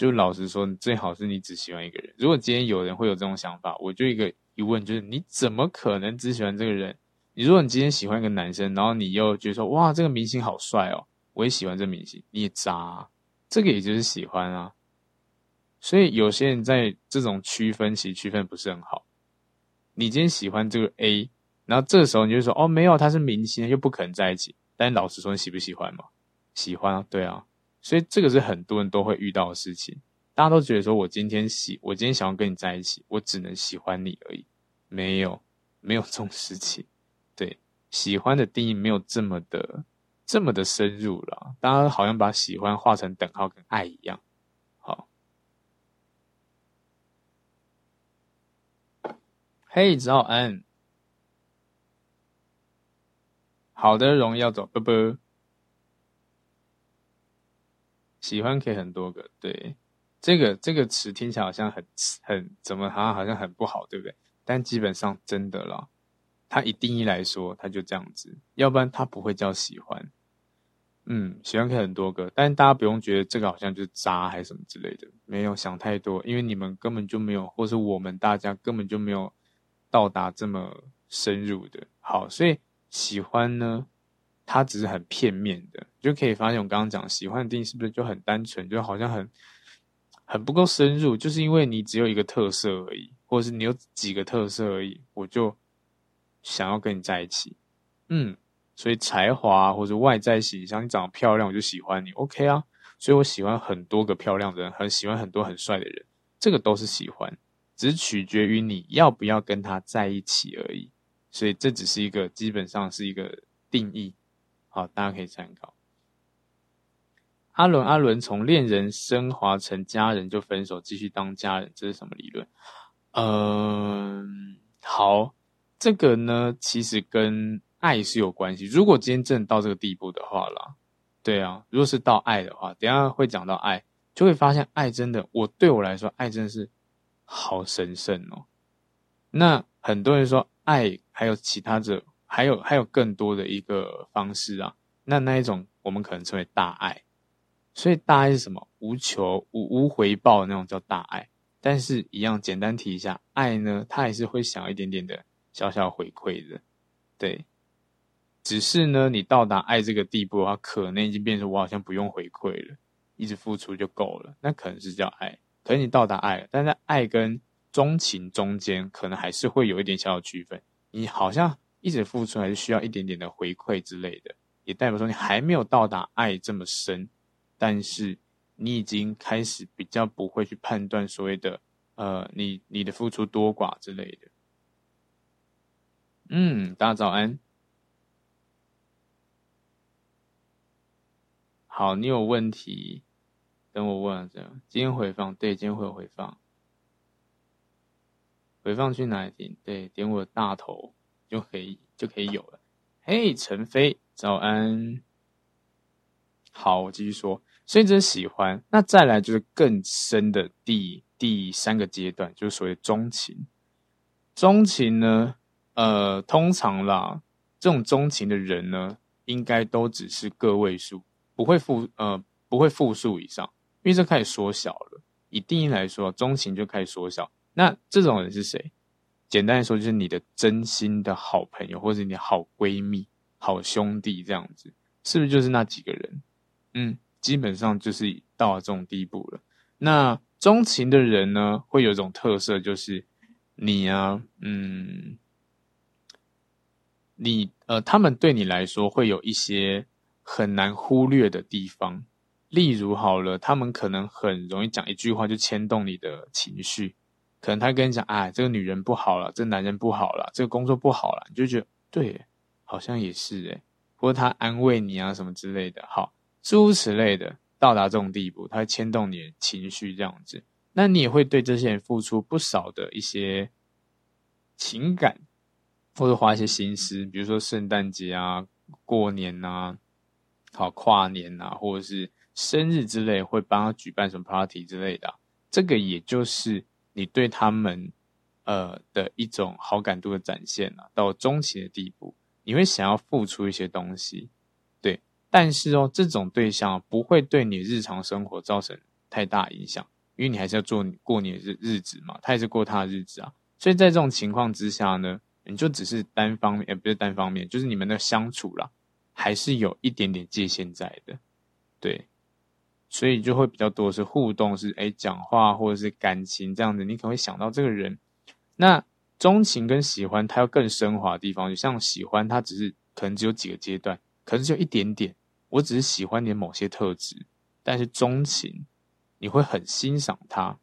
Speaker 1: 就老实说，最好是你只喜欢一个人。如果今天有人会有这种想法，我就一个疑问，就是你怎么可能只喜欢这个人？你如果你今天喜欢一个男生，然后你又觉得说，哇，这个明星好帅哦，我也喜欢这明星，你也渣，这个也就是喜欢啊。所以有些人在这种区分，其实区分不是很好。你今天喜欢这个 A。然后这时候你就说哦，没有，他是明星，又不可能在一起。但老实说，你喜不喜欢嘛？喜欢啊，对啊。所以这个是很多人都会遇到的事情。大家都觉得说我今天喜，我今天想要跟你在一起，我只能喜欢你而已。没有，没有这种事情。对，喜欢的定义没有这么的这么的深入了。大家好像把喜欢画成等号，跟爱一样。好，嘿，早安。好的，荣耀走，啵啵。喜欢可以很多个，对，这个这个词听起来好像很很怎么好像好像很不好，对不对？但基本上真的啦，它以定义来说，它就这样子，要不然它不会叫喜欢。嗯，喜欢可以很多个，但大家不用觉得这个好像就渣还是什么之类的，没有想太多，因为你们根本就没有，或是我们大家根本就没有到达这么深入的。好，所以。喜欢呢，它只是很片面的，就可以发现我刚刚讲喜欢的定义是不是就很单纯，就好像很很不够深入，就是因为你只有一个特色而已，或者是你有几个特色而已，我就想要跟你在一起。嗯，所以才华或者外在形象，你长得漂亮我就喜欢你，OK 啊。所以我喜欢很多个漂亮的人，很喜欢很多很帅的人，这个都是喜欢，只取决于你要不要跟他在一起而已。所以这只是一个基本上是一个定义，好，大家可以参考。阿伦，阿伦从恋人升华成家人就分手，继续当家人，这是什么理论？嗯，好，这个呢其实跟爱是有关系。如果今天真的到这个地步的话啦，对啊，如果是到爱的话，等下会讲到爱，就会发现爱真的，我对我来说，爱真的是好神圣哦。那很多人说爱。还有其他的，还有还有更多的一个方式啊。那那一种我们可能称为大爱。所以大爱是什么？无求无无回报那种叫大爱。但是，一样简单提一下，爱呢，它还是会想一点点的小小回馈的。对，只是呢，你到达爱这个地步的话，可能已经变成我好像不用回馈了，一直付出就够了。那可能是叫爱。可是你到达爱了，但在爱跟钟情中间可能还是会有一点小小区分。你好像一直付出，还是需要一点点的回馈之类的，也代表说你还没有到达爱这么深，但是你已经开始比较不会去判断所谓的呃，你你的付出多寡之类的。嗯，大家早安。好，你有问题，等我问这样。今天回放，对，今天会有回放。回放去哪里听？对，点我的大头就可以，就可以有了。嘿，陈飞，早安。好，我继续说。所以这是喜欢，那再来就是更深的第第三个阶段，就是所谓的钟情。钟情呢？呃，通常啦，这种钟情的人呢，应该都只是个位数，不会复呃不会复数以上，因为这开始缩小了。以定义来说，钟情就开始缩小。那这种人是谁？简单来说，就是你的真心的好朋友，或者你的好闺蜜、好兄弟这样子，是不是就是那几个人？嗯，基本上就是到了这种地步了。那钟情的人呢，会有一种特色，就是你啊，嗯。你呃，他们对你来说会有一些很难忽略的地方，例如好了，他们可能很容易讲一句话就牵动你的情绪，可能他跟你讲，哎，这个女人不好了，这个男人不好了，这个工作不好了，你就觉得对，好像也是诶，或者他安慰你啊什么之类的，好，诸如此类的，到达这种地步，它会牵动你的情绪这样子，那你也会对这些人付出不少的一些情感。或者花一些心思，比如说圣诞节啊、过年啊、好跨年啊，或者是生日之类，会帮他举办什么 party 之类的。这个也就是你对他们呃的一种好感度的展现啊，到钟情的地步，你会想要付出一些东西，但是哦，这种对象不会对你日常生活造成太大影响，因为你还是要做你过你的日日子嘛，他也是过他的日子啊。所以在这种情况之下呢，你就只是单方面，也不是单方面，就是你们的相处啦，还是有一点点界限在的，对，所以就会比较多是互动，是诶讲话或者是感情这样子，你可能会想到这个人。那钟情跟喜欢，它要更升华的地方，就像喜欢，它只是可能只有几个阶段，可能只有一点点，我只是喜欢你某些特质，但是钟情，你会很欣赏他，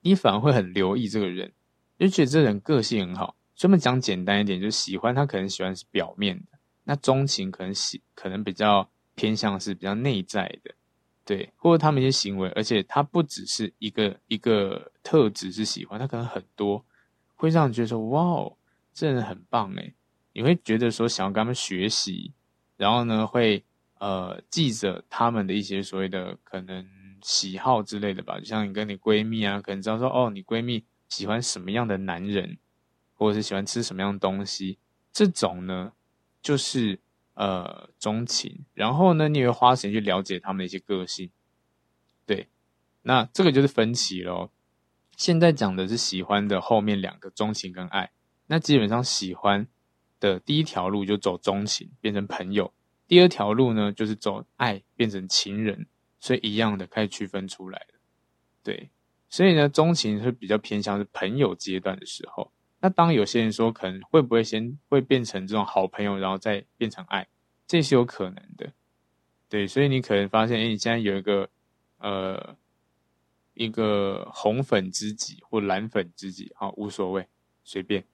Speaker 1: 你反而会很留意这个人，就觉得这人个性很好。这么讲简单一点，就是喜欢他可能喜欢是表面的，那钟情可能喜可能比较偏向是比较内在的，对，或者他们一些行为，而且他不只是一个一个特质是喜欢，他可能很多，会让你觉得说哇哦，这人很棒诶，你会觉得说想要跟他们学习，然后呢会呃记者他们的一些所谓的可能喜好之类的吧，就像你跟你闺蜜啊，可能知道说哦，你闺蜜喜欢什么样的男人。或者是喜欢吃什么样的东西，这种呢，就是呃钟情。然后呢，你也会花时间去了解他们的一些个性。对，那这个就是分歧咯。现在讲的是喜欢的后面两个钟情跟爱。那基本上喜欢的第一条路就走钟情，变成朋友；第二条路呢，就是走爱，变成情人。所以一样的，可以区分出来了。对，所以呢，钟情是比较偏向是朋友阶段的时候。那当有些人说可能会不会先会变成这种好朋友，然后再变成爱，这是有可能的，对，所以你可能发现，哎，你现在有一个呃一个红粉知己或蓝粉知己，好，无所谓，随便，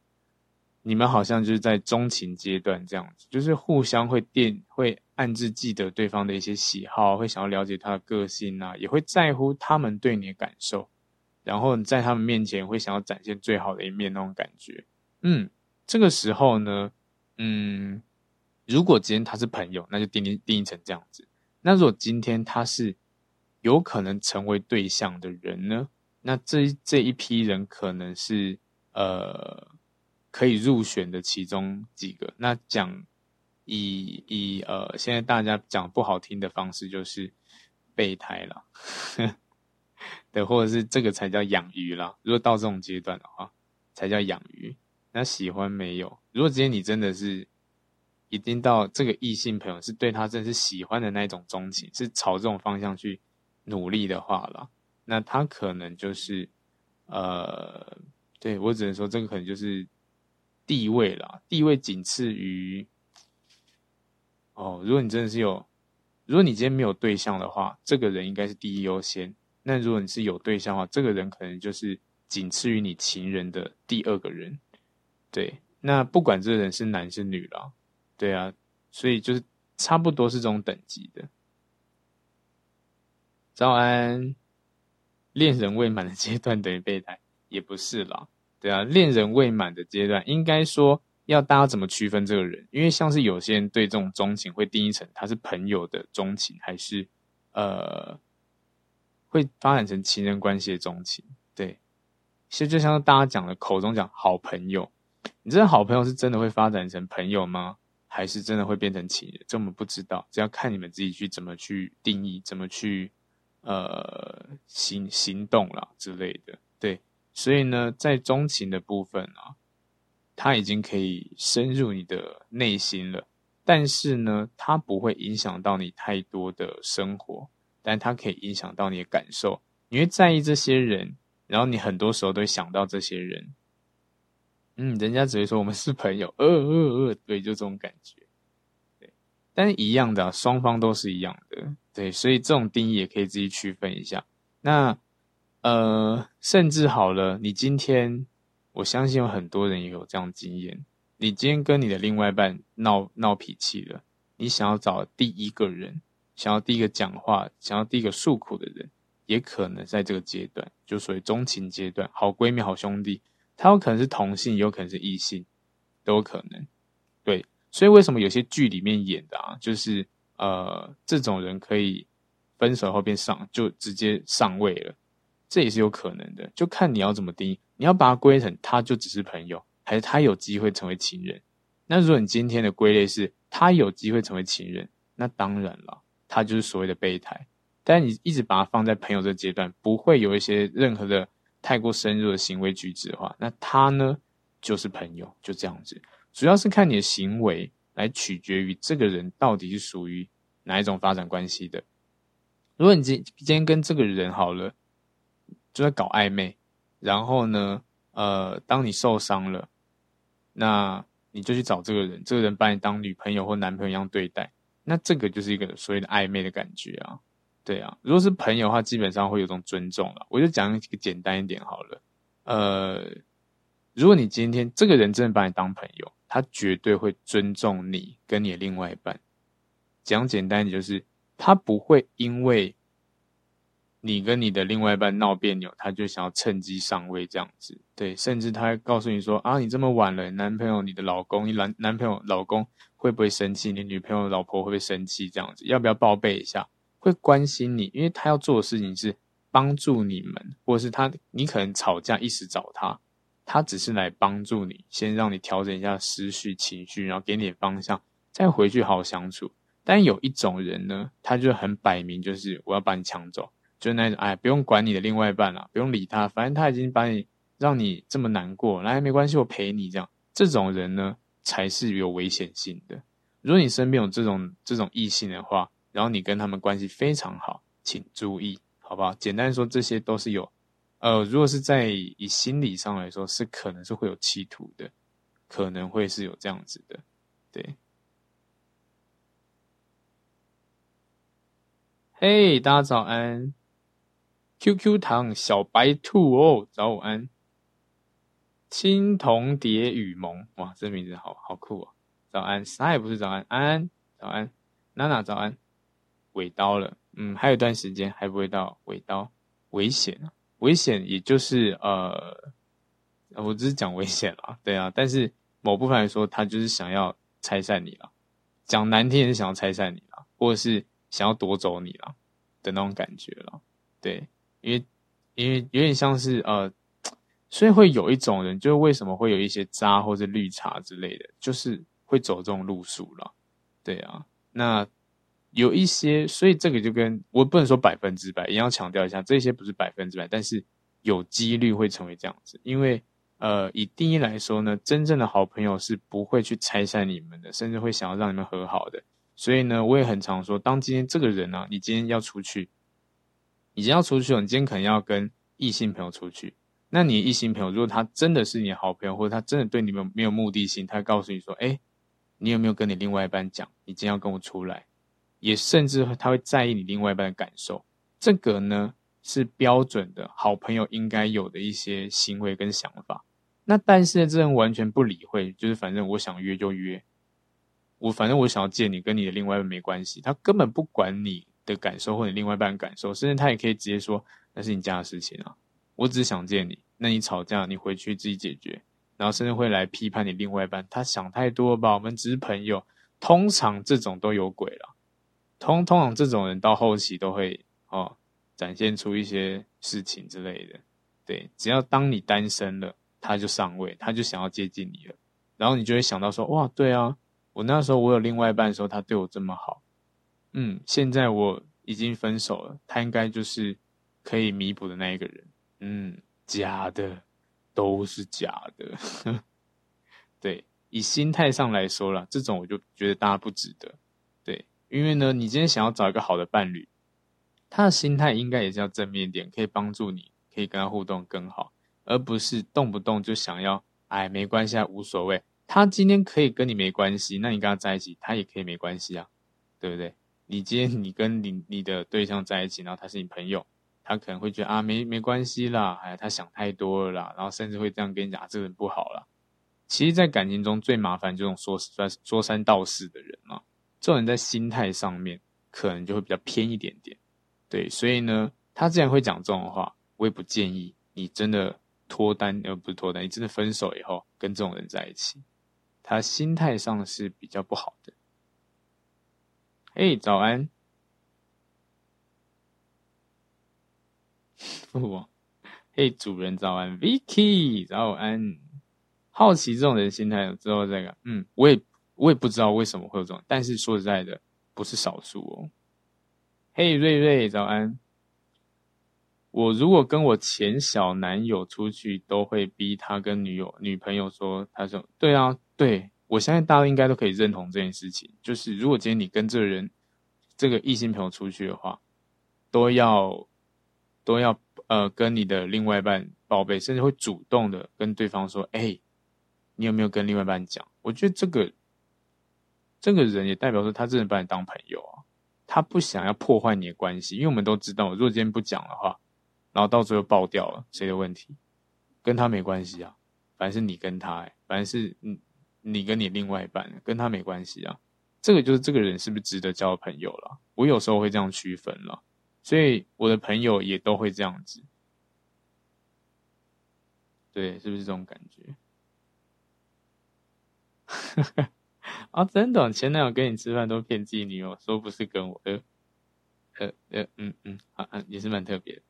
Speaker 1: 你们好像就是在钟情阶段这样子，就是互相会电，会暗自记得对方的一些喜好，会想要了解他的个性啊，也会在乎他们对你的感受。然后你在他们面前会想要展现最好的一面那种感觉，嗯，这个时候呢，嗯，如果今天他是朋友，那就定义定义成这样子。那如果今天他是有可能成为对象的人呢，那这这一批人可能是呃可以入选的其中几个。那讲以以呃现在大家讲不好听的方式就是备胎了。对，或者是这个才叫养鱼啦。如果到这种阶段的话，才叫养鱼。那喜欢没有？如果今天你真的是已经到这个异性朋友是对他真是喜欢的那一种钟情，是朝这种方向去努力的话了，那他可能就是呃，对，我只能说这个可能就是地位啦，地位仅次于哦，如果你真的是有，如果你今天没有对象的话，这个人应该是第一优先。那如果你是有对象的话，这个人可能就是仅次于你情人的第二个人。对，那不管这个人是男是女啦，对啊，所以就是差不多是这种等级的。早安，恋人未满的阶段等于备胎，也不是啦。对啊，恋人未满的阶段，应该说要大家怎么区分这个人？因为像是有些人对这种钟情会定义成他是朋友的钟情，还是呃会发展成情人关系的钟情？对，其实就像大家讲的，口中讲好朋友，你这好朋友是真的会发展成朋友吗？还是真的会变成情人？这我们不知道，这要看你们自己去怎么去定义，怎么去呃行行动啦之类的，对。所以呢，在钟情的部分啊，它已经可以深入你的内心了。但是呢，它不会影响到你太多的生活，但它可以影响到你的感受。你会在意这些人，然后你很多时候都会想到这些人。嗯，人家只会说我们是朋友，呃呃呃，对，就这种感觉。对，但是一样的，双方都是一样的。对，所以这种定义也可以自己区分一下。那。呃，甚至好了，你今天，我相信有很多人也有这样经验。你今天跟你的另外一半闹闹脾气了，你想要找第一个人，想要第一个讲话，想要第一个诉苦的人，也可能在这个阶段，就属于钟情阶段。好闺蜜、好兄弟，他有可能是同性，也有可能是异性，都有可能。对，所以为什么有些剧里面演的啊，就是呃，这种人可以分手后变上，就直接上位了。这也是有可能的，就看你要怎么定义。你要把它归成他就只是朋友，还是他有机会成为情人？那如果你今天的归类是他有机会成为情人，那当然了，他就是所谓的备胎。但你一直把它放在朋友这阶段，不会有一些任何的太过深入的行为举止的话，那他呢就是朋友，就这样子。主要是看你的行为来取决于这个人到底是属于哪一种发展关系的。如果你今今天跟这个人好了。就在搞暧昧，然后呢，呃，当你受伤了，那你就去找这个人，这个人把你当女朋友或男朋友一样对待，那这个就是一个所谓的暧昧的感觉啊，对啊。如果是朋友的话，基本上会有种尊重了。我就讲一个简单一点好了，呃，如果你今天这个人真的把你当朋友，他绝对会尊重你跟你的另外一半。讲简单一点，就是他不会因为。你跟你的另外一半闹别扭，他就想要趁机上位这样子，对，甚至他还告诉你说啊，你这么晚了，男朋友、你的老公、你男男朋友、老公会不会生气？你女朋友、老婆会不会生气？这样子，要不要报备一下？会关心你，因为他要做的事情是帮助你们，或者是他，你可能吵架一时找他，他只是来帮助你，先让你调整一下思绪、情绪，然后给你点方向，再回去好好相处。但有一种人呢，他就很摆明，就是我要把你抢走。就那种，哎，不用管你的另外一半了，不用理他，反正他已经把你让你这么难过，来，没关系，我陪你这样。这种人呢，才是有危险性的。如果你身边有这种这种异性的话，然后你跟他们关系非常好，请注意，好不好？简单说，这些都是有，呃，如果是在以心理上来说，是可能是会有企图的，可能会是有这样子的，对。嘿，大家早安。QQ 糖小白兔哦，早安。青铜蝶雨萌，哇，这名字好好酷哦。早安，啥也不是早安，安安早安，娜娜早安。尾刀了，嗯，还有一段时间还不会到尾刀，危险啊，危险，也就是呃，我只是讲危险啦，对啊，但是某部分来说，他就是想要拆散你了，讲难听也是想要拆散你了，或者是想要夺走你了的那种感觉了，对。因为，因为有点像是呃，所以会有一种人，就是为什么会有一些渣或者绿茶之类的，就是会走这种路数了。对啊，那有一些，所以这个就跟我不能说百分之百，也要强调一下，这些不是百分之百，但是有几率会成为这样子。因为呃，以第一来说呢，真正的好朋友是不会去拆散你们的，甚至会想要让你们和好的。所以呢，我也很常说，当今天这个人呢、啊，你今天要出去。已经要出去了，你今天可能要跟异性朋友出去，那你异性朋友，如果他真的是你的好朋友，或者他真的对你们没有目的性，他会告诉你说：“哎，你有没有跟你另外一半讲，你今天要跟我出来？”也甚至他会在意你另外一半的感受。这个呢，是标准的好朋友应该有的一些行为跟想法。那但是这人完全不理会，就是反正我想约就约，我反正我想要见你，跟你的另外一半没关系，他根本不管你的感受或者另外一半感受，甚至他也可以直接说那是你家的事情啊。我只是想见你，那你吵架，你回去自己解决。然后甚至会来批判你另外一半，他想太多吧？我们只是朋友。通常这种都有鬼了，通通常这种人到后期都会哦展现出一些事情之类的。对，只要当你单身了，他就上位，他就想要接近你了。然后你就会想到说，哇，对啊，我那时候我有另外一半的时候，他对我这么好。嗯，现在我已经分手了，他应该就是可以弥补的那一个人。嗯，假的，都是假的。对，以心态上来说啦，这种我就觉得大家不值得。对，因为呢，你今天想要找一个好的伴侣，他的心态应该也是要正面点，可以帮助你，可以跟他互动更好，而不是动不动就想要，哎，没关系啊，无所谓。他今天可以跟你没关系，那你跟他在一起，他也可以没关系啊，对不对？你今天你跟你你的对象在一起，然后他是你朋友。他可能会觉得啊，没没关系啦，哎，他想太多了啦，然后甚至会这样跟你讲，啊，这个人不好啦。其实，在感情中最麻烦这种说三说三道四的人嘛，这种人在心态上面可能就会比较偏一点点。对，所以呢，他既然会讲这种话，我也不建议你真的脱单，而不是脱单，你真的分手以后跟这种人在一起，他心态上是比较不好的。嘿，早安。不，嘿，主人早安，Vicky 早安。好奇这种人心态之后，这个，嗯，我也我也不知道为什么会有这种，但是说实在的，不是少数哦。嘿，瑞瑞早安。我如果跟我前小男友出去，都会逼他跟女友女朋友说，他说，对啊，对，我相信大家应该都可以认同这件事情，就是如果今天你跟这个人这个异性朋友出去的话，都要。都要呃跟你的另外一半报备，甚至会主动的跟对方说：“哎，你有没有跟另外一半讲？”我觉得这个这个人也代表说他真的把你当朋友啊，他不想要破坏你的关系，因为我们都知道，如果今天不讲的话，然后到最后爆掉了，谁的问题？跟他没关系啊，反正是你跟他，反正是你你跟你另外一半，跟他没关系啊。这个就是这个人是不是值得交朋友了？我有时候会这样区分了。所以我的朋友也都会这样子，对，是不是这种感觉？啊，真的，前男友跟你吃饭都骗自己女友，说不是跟我，呃，呃，呃，嗯嗯，啊啊，也是蛮特别。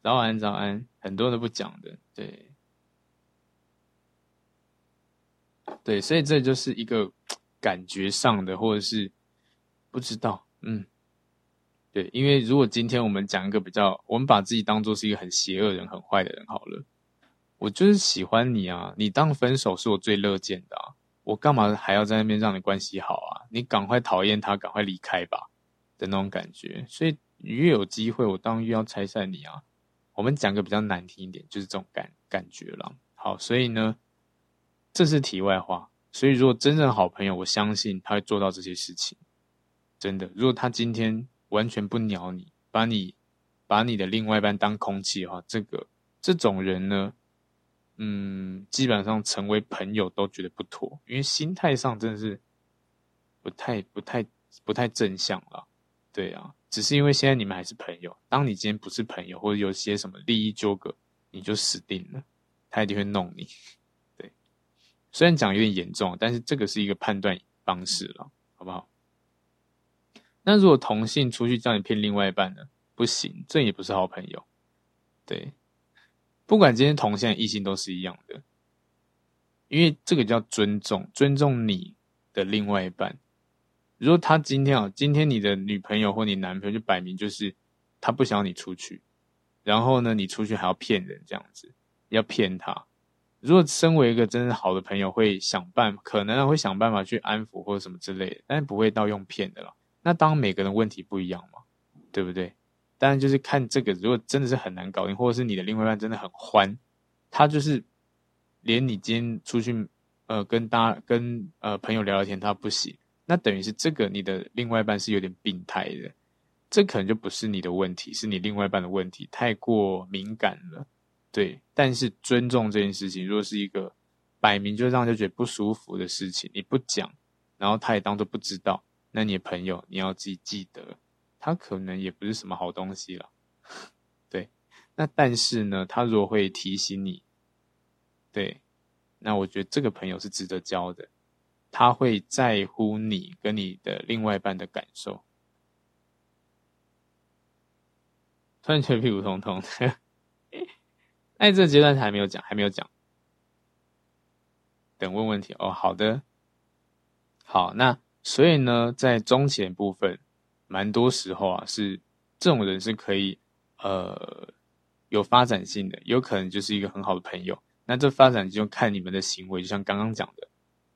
Speaker 1: 早安，早安，很多人都不讲的，对，对，所以这就是一个感觉上的，或者是不知道，嗯。对，因为如果今天我们讲一个比较，我们把自己当做是一个很邪恶人、很坏的人好了。我就是喜欢你啊，你当分手是我最乐见的啊，我干嘛还要在那边让你关系好啊？你赶快讨厌他，赶快离开吧的那种感觉。所以越有机会，我当然越要拆散你啊。我们讲个比较难听一点，就是这种感感觉了。好，所以呢，这是题外话。所以如果真正好朋友，我相信他会做到这些事情。真的，如果他今天。完全不鸟你，把你把你的另外一半当空气的话，这个这种人呢，嗯，基本上成为朋友都觉得不妥，因为心态上真的是不太不太不太正向了。对啊，只是因为现在你们还是朋友，当你今天不是朋友，或者有些什么利益纠葛，你就死定了，他一定会弄你。虽然讲有点严重，但是这个是一个判断方式了，好不好？那如果同性出去叫你骗另外一半呢？不行，这也不是好朋友。对，不管今天同性异性都是一样的，因为这个叫尊重，尊重你的另外一半。如果他今天啊，今天你的女朋友或你男朋友就摆明就是他不想你出去，然后呢，你出去还要骗人这样子，要骗他。如果身为一个真的好的朋友，会想办，可能会想办法去安抚或者什么之类的，但是不会到用骗的了。那当每个人问题不一样嘛，对不对？当然就是看这个，如果真的是很难搞定，或者是你的另外一半真的很欢，他就是连你今天出去呃跟大跟呃朋友聊聊天，他不行，那等于是这个你的另外一半是有点病态的，这可能就不是你的问题，是你另外一半的问题，太过敏感了。对，但是尊重这件事情，如果是一个摆明就让人觉得不舒服的事情，你不讲，然后他也当做不知道，那你的朋友你要自己记得，他可能也不是什么好东西了。对，那但是呢，他如果会提醒你，对，那我觉得这个朋友是值得交的，他会在乎你跟你的另外一半的感受。突然觉得屁股痛痛的。哎，这个阶段还没有讲，还没有讲。等问问题哦。好的，好，那所以呢，在中前部分，蛮多时候啊，是这种人是可以呃有发展性的，有可能就是一个很好的朋友。那这发展就看你们的行为，就像刚刚讲的，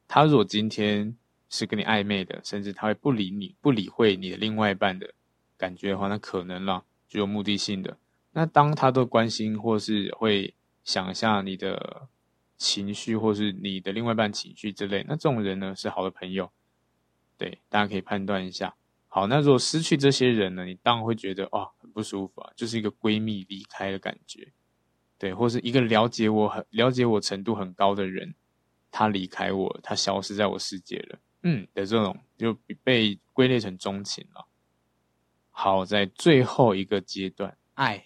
Speaker 1: 他如果今天是跟你暧昧的，甚至他会不理你，不理会你的另外一半的感觉的话，那可能啦，就有目的性的。那当他都关心，或是会想一下你的情绪，或是你的另外一半情绪之类，那这种人呢，是好的朋友，对，大家可以判断一下。好，那如果失去这些人呢，你当然会觉得哦，很不舒服啊，就是一个闺蜜离开的感觉，对，或是一个了解我很了解我程度很高的人，他离开我，他消失在我世界了，嗯的这种就被归类成钟情了。好，在最后一个阶段，爱。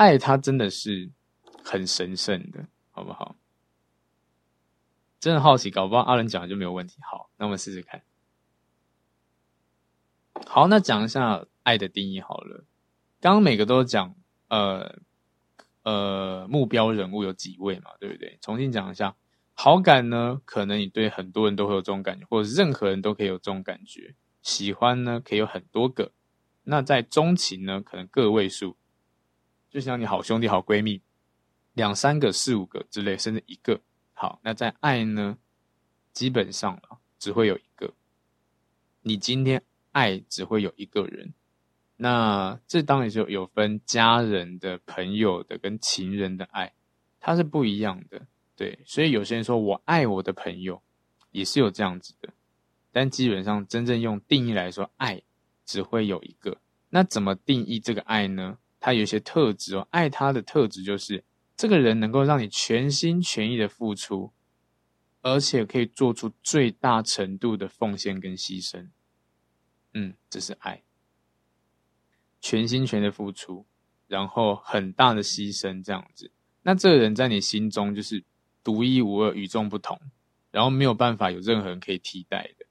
Speaker 1: 爱他真的是很神圣的，好不好？真的好奇，搞不好阿伦讲的就没有问题。好，那我们试试看。好，那讲一下爱的定义好了。刚刚每个都讲，呃呃，目标人物有几位嘛，对不对？重新讲一下，好感呢，可能你对很多人都会有这种感觉，或者任何人都可以有这种感觉。喜欢呢，可以有很多个。那在钟情呢，可能个位数。就像你好兄弟、好闺蜜，两三个、四五个之类，甚至一个。好，那在爱呢，基本上，只会有一个。你今天爱只会有一个人，那这当然就有分家人的、朋友的跟情人的爱，它是不一样的。对，所以有些人说我爱我的朋友，也是有这样子的。但基本上真正用定义来说，爱只会有一个。那怎么定义这个爱呢？他有些特质哦，爱他的特质就是这个人能够让你全心全意的付出，而且可以做出最大程度的奉献跟牺牲。嗯，这是爱，全心全的付出，然后很大的牺牲这样子。那这个人在你心中就是独一无二、与众不同，然后没有办法有任何人可以替代的。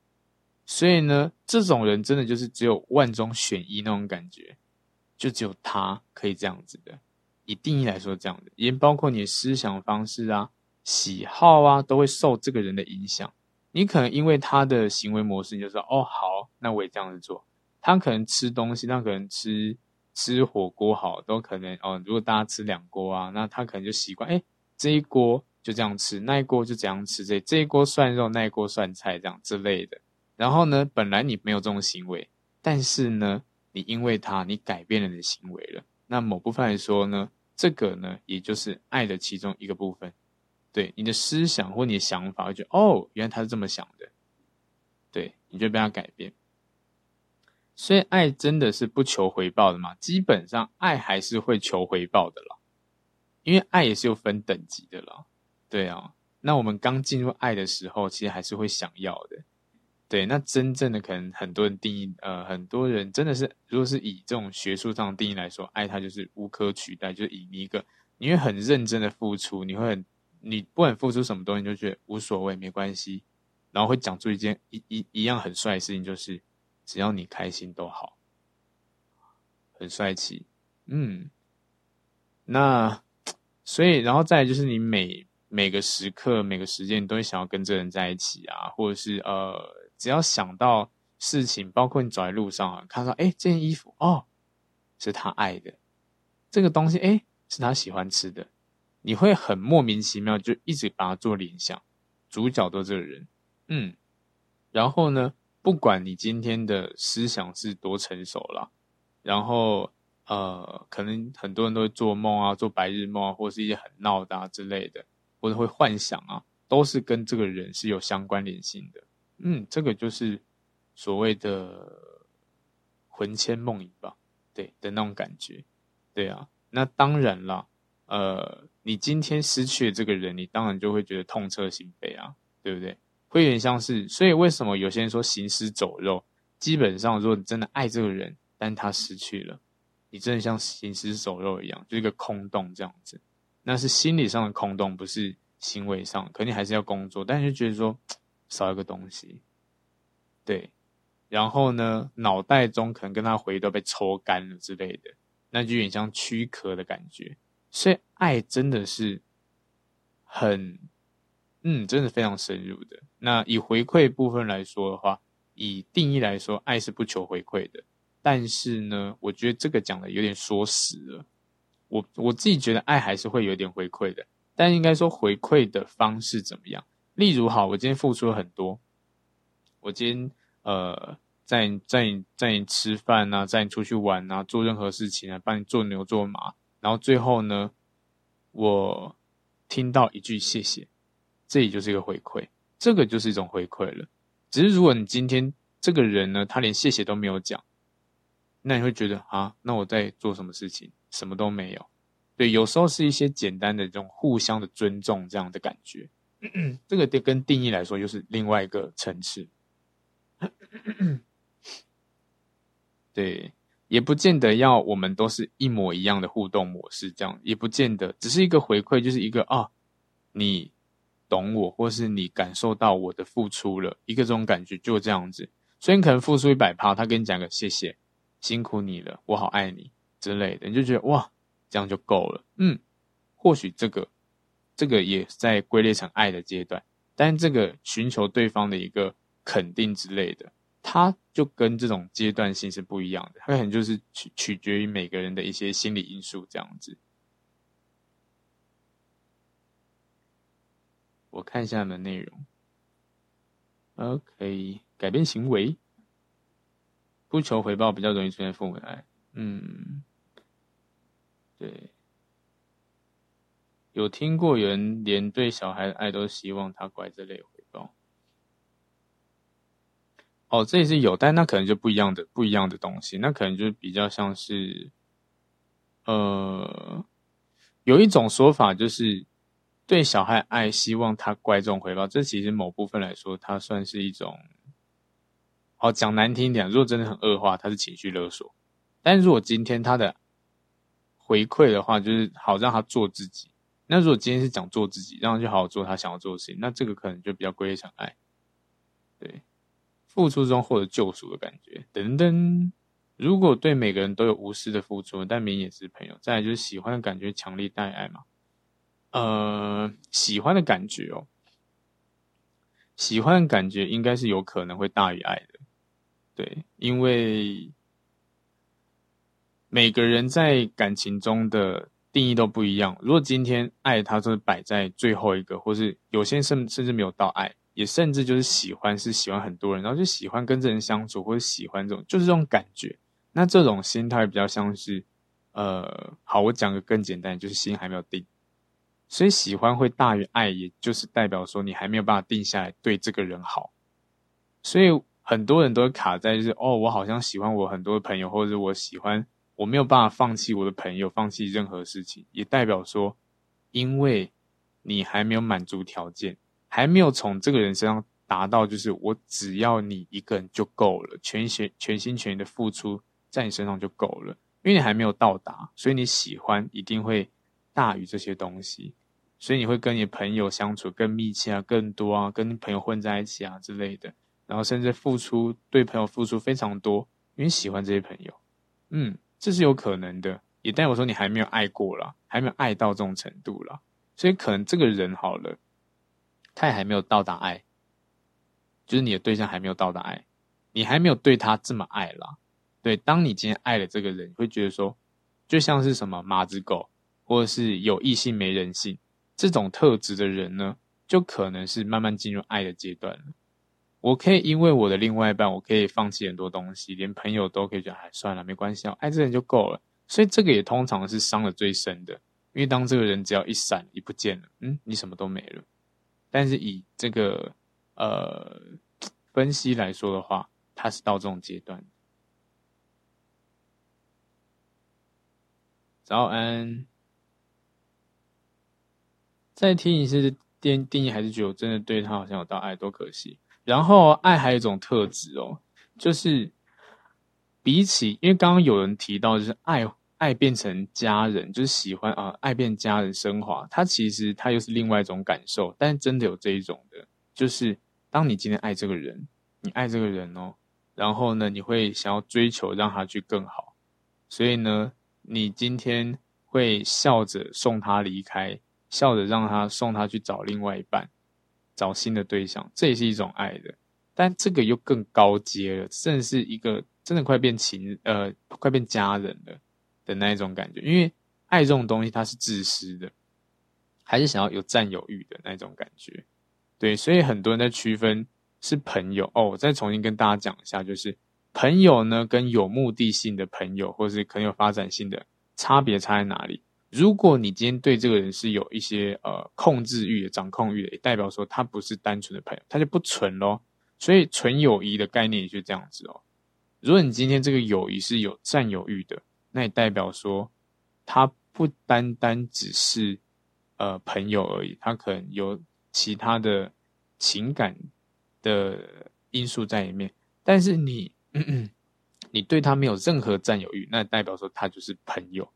Speaker 1: 所以呢，这种人真的就是只有万中选一那种感觉。就只有他可以这样子的，以定义来说这样的，也包括你的思想方式啊、喜好啊，都会受这个人的影响。你可能因为他的行为模式，你就说哦好，那我也这样子做。他可能吃东西，他可能吃吃火锅好，都可能哦。如果大家吃两锅啊，那他可能就习惯，哎，这一锅就这样吃，那一锅就这样吃，这这一锅涮肉，那一锅涮菜这样之类的。然后呢，本来你没有这种行为，但是呢。你因为他，你改变了你的行为了。那某部分来说呢，这个呢，也就是爱的其中一个部分。对你的思想或你的想法，就哦，原来他是这么想的。对，你就被他改变。所以爱真的是不求回报的嘛？基本上爱还是会求回报的啦，因为爱也是有分等级的啦。对啊，那我们刚进入爱的时候，其实还是会想要的。对，那真正的可能很多人定义，呃，很多人真的是，如果是以这种学术上的定义来说，爱他就是无可取代，就是以一个你会很认真的付出，你会很，你不管付出什么东西，你就觉得无所谓，没关系，然后会讲出一件一一一样很帅的事情，就是只要你开心都好，很帅气，嗯，那所以然后再来就是你每每个时刻每个时间，你都会想要跟这人在一起啊，或者是呃。只要想到事情，包括你走在路上啊，看到哎，这件衣服哦，是他爱的，这个东西哎，是他喜欢吃的，你会很莫名其妙就一直把它做联想，主角都这个人，嗯，然后呢，不管你今天的思想是多成熟啦，然后呃，可能很多人都会做梦啊，做白日梦啊，或是一些很闹的啊之类的，或者会幻想啊，都是跟这个人是有相关联性的。嗯，这个就是所谓的魂牵梦萦吧，对的那种感觉。对啊，那当然啦，呃，你今天失去了这个人，你当然就会觉得痛彻心扉啊，对不对？会有点像是，所以为什么有些人说行尸走肉？基本上，如果你真的爱这个人，但他失去了，你真的像行尸走肉一样，就一个空洞这样子。那是心理上的空洞，不是行为上，肯定还是要工作，但是就觉得说少一个东西，对。然后呢，脑袋中可能跟他回忆都被抽干了之类的，那就有点像躯壳的感觉。所以爱真的是很。嗯，真的非常深入的。那以回馈部分来说的话，以定义来说，爱是不求回馈的。但是呢，我觉得这个讲的有点说死了。我我自己觉得爱还是会有点回馈的，但应该说回馈的方式怎么样？例如，好，我今天付出了很多，我今天呃，在在你在你吃饭啊，在你出去玩啊，做任何事情啊，帮你做牛做马，然后最后呢，我听到一句谢谢。这也就是一个回馈，这个就是一种回馈了。只是如果你今天这个人呢，他连谢谢都没有讲，那你会觉得啊，那我在做什么事情？什么都没有。对，有时候是一些简单的这种互相的尊重这样的感觉。这个跟定义来说，又是另外一个层次。对，也不见得要我们都是一模一样的互动模式，这样也不见得，只是一个回馈，就是一个啊，你。懂我，或是你感受到我的付出了，一个这种感觉就这样子。所以你可能付出一百趴，他跟你讲个谢谢，辛苦你了，我好爱你之类的，你就觉得哇，这样就够了。嗯，或许这个这个也在归类成爱的阶段，但这个寻求对方的一个肯定之类的，它就跟这种阶段性是不一样的，它可能就是取取决于每个人的一些心理因素这样子。我看一下你的内容。OK，改变行为，不求回报比较容易出现父母的爱。嗯，对。有听过有人连对小孩的爱都希望他乖这类回报。哦，这也是有，但那可能就不一样的不一样的东西。那可能就比较像是，呃，有一种说法就是。对小孩爱，希望他乖，这种回报，这其实某部分来说，它算是一种，哦，讲难听一点，如果真的很恶化，它是情绪勒索。但如果今天他的回馈的话，就是好让他做自己。那如果今天是讲做自己，让他去好好做他想要做的事情，那这个可能就比较归类成爱。对，付出中获得救赎的感觉，等等。如果对每个人都有无私的付出，但明也是朋友，再来就是喜欢的感觉，强力带爱嘛。呃，喜欢的感觉哦，喜欢的感觉应该是有可能会大于爱的，对，因为每个人在感情中的定义都不一样。如果今天爱它就是摆在最后一个，或是有些甚甚至没有到爱，也甚至就是喜欢是喜欢很多人，然后就喜欢跟这人相处，或者喜欢这种就是这种感觉。那这种心态比较像是，呃，好，我讲个更简单，就是心还没有定。所以喜欢会大于爱，也就是代表说你还没有办法定下来对这个人好。所以很多人都卡在就是哦，我好像喜欢我很多朋友，或者我喜欢我没有办法放弃我的朋友，放弃任何事情，也代表说，因为你还没有满足条件，还没有从这个人身上达到就是我只要你一个人就够了，全心全心全意的付出在你身上就够了，因为你还没有到达，所以你喜欢一定会大于这些东西。所以你会跟你朋友相处更密切啊，更多啊，跟朋友混在一起啊之类的，然后甚至付出对朋友付出非常多，因为喜欢这些朋友，嗯，这是有可能的，也代表说你还没有爱过啦，还没有爱到这种程度啦，所以可能这个人好了，他也还没有到达爱，就是你的对象还没有到达爱，你还没有对他这么爱啦，对，当你今天爱了这个人，你会觉得说，就像是什么马子狗，或者是有异性没人性。这种特质的人呢，就可能是慢慢进入爱的阶段了。我可以因为我的另外一半，我可以放弃很多东西，连朋友都可以觉得，哎，算了，没关系，爱这个人就够了。所以这个也通常是伤的最深的，因为当这个人只要一闪一不见了，嗯，你什么都没了。但是以这个呃分析来说的话，他是到这种阶段。早安，再听一次定定义还是觉得我真的对他好像有到爱，多可惜。然后爱还有一种特质哦，就是比起，因为刚刚有人提到，就是爱爱变成家人，就是喜欢啊，爱变家人升华，它其实它又是另外一种感受。但真的有这一种的，就是当你今天爱这个人，你爱这个人哦，然后呢，你会想要追求让他去更好，所以呢，你今天会笑着送他离开，笑着让他送他去找另外一半。找新的对象，这也是一种爱的，但这个又更高阶了，甚至是一个真的快变情呃，快变家人了的那一种感觉。因为爱这种东西，它是自私的，还是想要有占有欲的那种感觉。对，所以很多人在区分是朋友哦。我再重新跟大家讲一下，就是朋友呢，跟有目的性的朋友，或是很有发展性的，差别差在哪里？如果你今天对这个人是有一些呃控制欲的、掌控欲的，也代表说他不是单纯的朋友，他就不纯咯。所以纯友谊的概念也就这样子哦。如果你今天这个友谊是有占有欲的，那也代表说他不单单只是呃朋友而已，他可能有其他的情感的因素在里面。但是你嗯嗯你对他没有任何占有欲，那代表说他就是朋友。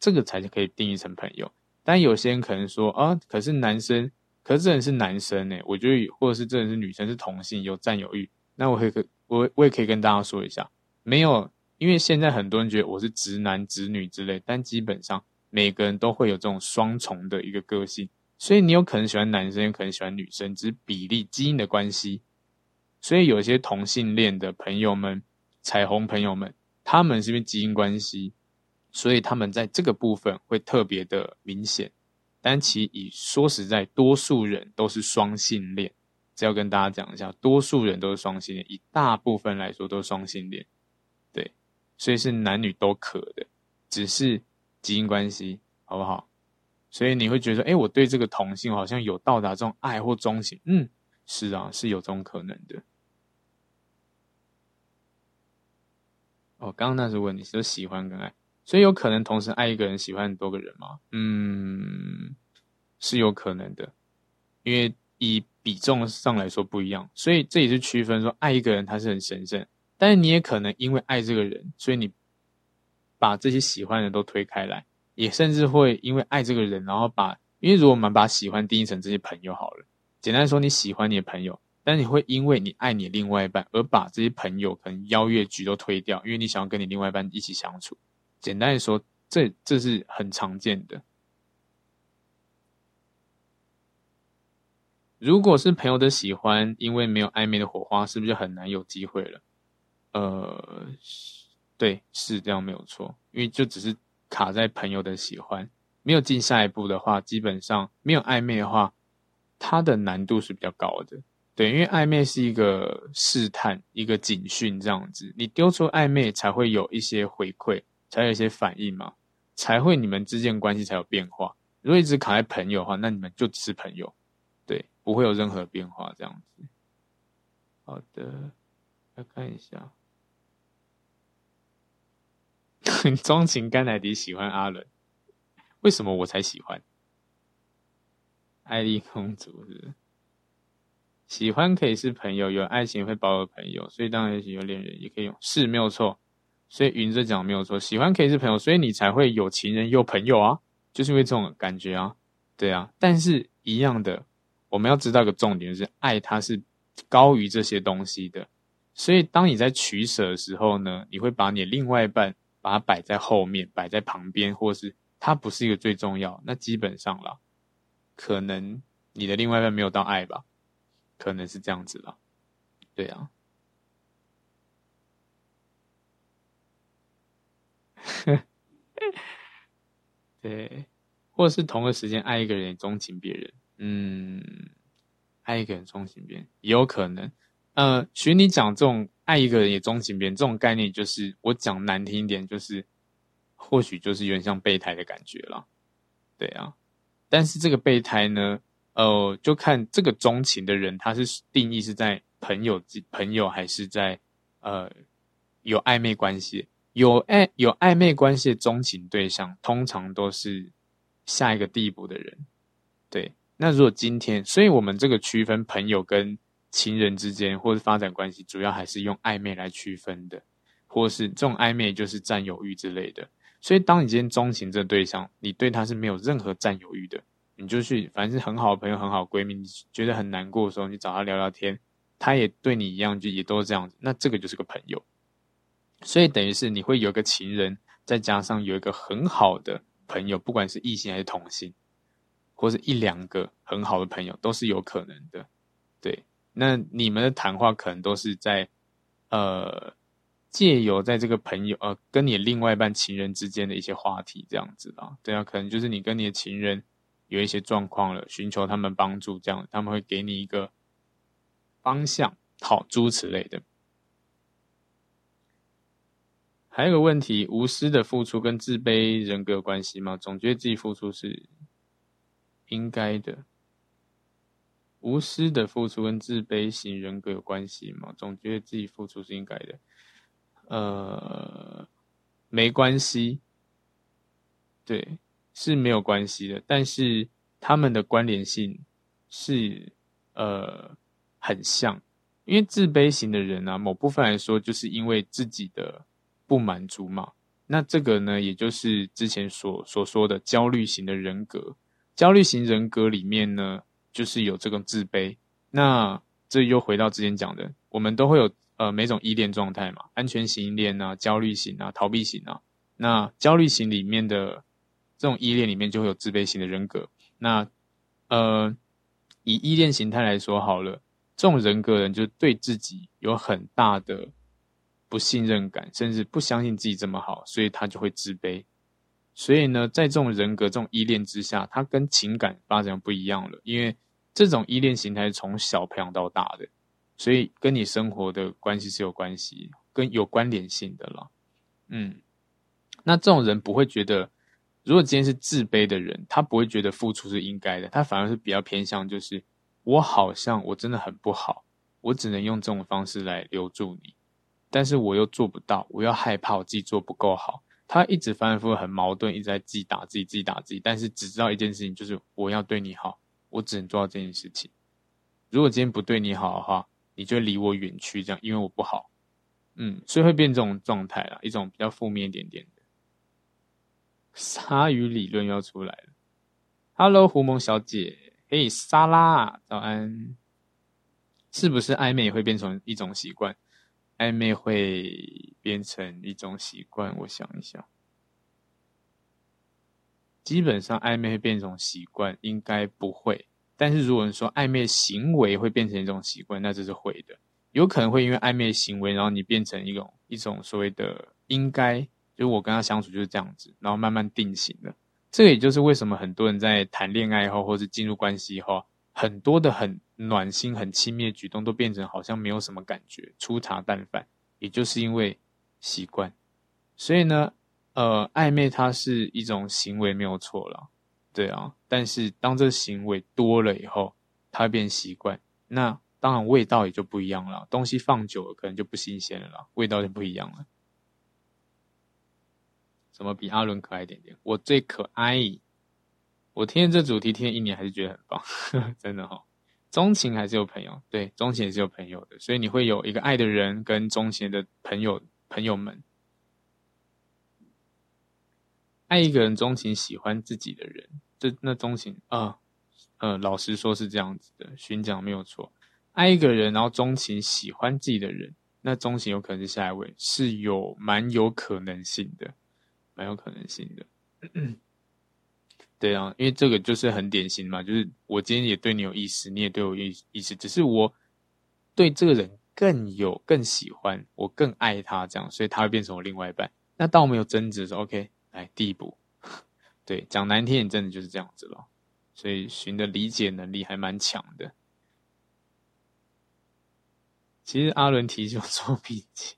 Speaker 1: 这个才是可以定义成朋友，但有些人可能说啊，可是男生，可是这人是男生呢？我觉得，或者是这人是女生，是同性，有占有欲，那我可以，我我也可以跟大家说一下，没有，因为现在很多人觉得我是直男直女之类，但基本上每个人都会有这种双重的一个个性，所以你有可能喜欢男生，有可能喜欢女生，只是比例基因的关系，所以有些同性恋的朋友们，彩虹朋友们，他们是因为基因关系。所以他们在这个部分会特别的明显，但其以说实在，多数人都是双性恋。这要跟大家讲一下，多数人都是双性恋，以大部分来说都是双性恋，对，所以是男女都可的，只是基因关系，好不好？所以你会觉得，哎，我对这个同性好像有到达这种爱或钟情，嗯，是啊，是有这种可能的。哦，刚刚那是问你是喜欢跟爱。所以有可能同时爱一个人，喜欢很多个人吗？嗯，是有可能的，因为以比重上来说不一样，所以这也是区分说爱一个人他是很神圣，但是你也可能因为爱这个人，所以你把这些喜欢的都推开来，也甚至会因为爱这个人，然后把，因为如果我们把喜欢定义成这些朋友好了，简单说你喜欢你的朋友，但你会因为你爱你另外一半而把这些朋友可能邀约局都推掉，因为你想要跟你另外一半一起相处。简单的说，这这是很常见的。如果是朋友的喜欢，因为没有暧昧的火花，是不是就很难有机会了？呃，对，是这样没有错。因为就只是卡在朋友的喜欢，没有进下一步的话，基本上没有暧昧的话，它的难度是比较高的。对，因为暧昧是一个试探，一个警讯，这样子，你丢出暧昧才会有一些回馈。才有一些反应嘛，才会你们之间关系才有变化。如果一直卡在朋友的话，那你们就只是朋友，对，不会有任何变化这样子。好的，来看一下，钟情甘乃迪喜欢阿伦，为什么我才喜欢？艾丽公主是，喜欢可以是朋友，有爱情会保有朋友，所以当然也许有恋人也可以用，是没有错。所以云哲讲没有错，喜欢可以是朋友，所以你才会有情人又朋友啊，就是因为这种感觉啊，对啊。但是一样的，我们要知道一个重点，就是爱它是高于这些东西的。所以当你在取舍的时候呢，你会把你另外一半把它摆在后面，摆在旁边，或是它不是一个最重要。那基本上啦，可能你的另外一半没有到爱吧，可能是这样子啦，对啊。呵 对，或者是同个时间爱一个人也，钟情别人，嗯，爱一个人，钟情别人也有可能。呃，学你讲这种爱一个人也钟情别人这种概念，就是我讲难听一点，就是或许就是有点像备胎的感觉了。对啊，但是这个备胎呢，呃，就看这个钟情的人，他是定义是在朋友、朋友还是在呃有暧昧关系。有暧有暧昧关系的钟情对象，通常都是下一个地步的人。对，那如果今天，所以我们这个区分朋友跟情人之间，或是发展关系，主要还是用暧昧来区分的，或是这种暧昧就是占有欲之类的。所以，当你今天钟情这对象，你对他是没有任何占有欲的，你就去，反正是很好的朋友、很好闺蜜，你觉得很难过的时候，你找他聊聊天，他也对你一样，就也都是这样子，那这个就是个朋友。所以等于是你会有个情人，再加上有一个很好的朋友，不管是异性还是同性，或者一两个很好的朋友，都是有可能的。对，那你们的谈话可能都是在，呃，借由在这个朋友呃跟你另外一半情人之间的一些话题这样子啊，对啊，可能就是你跟你的情人有一些状况了，寻求他们帮助，这样他们会给你一个方向，好，诸此类的。还有个问题，无私的付出跟自卑人格有关系吗？总觉得自己付出是应该的。无私的付出跟自卑型人格有关系吗？总觉得自己付出是应该的。呃，没关系，对，是没有关系的。但是他们的关联性是呃很像，因为自卑型的人啊，某部分来说，就是因为自己的。不满足嘛？那这个呢，也就是之前所所说的焦虑型的人格。焦虑型人格里面呢，就是有这个自卑。那这又回到之前讲的，我们都会有呃每种依恋状态嘛，安全型依恋啊，焦虑型啊，逃避型啊。那焦虑型里面的这种依恋里面就会有自卑型的人格。那呃，以依恋形态来说好了，这种人格人就对自己有很大的。不信任感，甚至不相信自己这么好，所以他就会自卑。所以呢，在这种人格、这种依恋之下，他跟情感发展不一样了。因为这种依恋形态是从小培养到大的，所以跟你生活的关系是有关系、跟有关联性的了。嗯，那这种人不会觉得，如果今天是自卑的人，他不会觉得付出是应该的，他反而是比较偏向，就是我好像我真的很不好，我只能用这种方式来留住你。但是我又做不到，我又害怕我自己做不够好。他一直反复很矛盾，一直在自己打自己，自己打自己。但是只知道一件事情，就是我要对你好，我只能做到这件事情。如果今天不对你好的话，你就离我远去，这样，因为我不好。嗯，所以会变这种状态啦，一种比较负面一点点的。鲨鱼理论要出来了。Hello，胡蒙小姐，嘿，莎拉，早安。是不是暧昧会变成一种习惯？暧昧会变成一种习惯，我想一想，基本上暧昧会变成一种习惯，应该不会。但是如果你说暧昧行为会变成一种习惯，那这是会的。有可能会因为暧昧行为，然后你变成一种一种所谓的应该，就是我跟他相处就是这样子，然后慢慢定型了。这个也就是为什么很多人在谈恋爱后，或是进入关系后，很多的很。暖心、很亲密的举动都变成好像没有什么感觉，粗茶淡饭，也就是因为习惯。所以呢，呃，暧昧它是一种行为没有错了，对啊。但是当这行为多了以后，它变习惯，那当然味道也就不一样了。东西放久了可能就不新鲜了，味道就不一样了。怎么比阿伦可爱一点点？我最可爱。我听这主题听了一年还是觉得很棒，真的哈、哦。钟情还是有朋友，对，钟情也是有朋友的，所以你会有一个爱的人跟钟情的朋友朋友们。爱一个人，钟情喜欢自己的人，这那钟情啊，呃，老实说是这样子的，寻讲没有错。爱一个人，然后钟情喜欢自己的人，那钟情有可能是下一位，是有蛮有可能性的，蛮有可能性的。对啊，因为这个就是很典型嘛，就是我今天也对你有意思，你也对我有意思，只是我对这个人更有更喜欢，我更爱他这样，所以他会变成我另外一半。那当我们有争执的时候，OK，来第一步。对，讲难听点，真的就是这样子了。所以寻的理解能力还蛮强的。其实阿伦提醒我做笔记。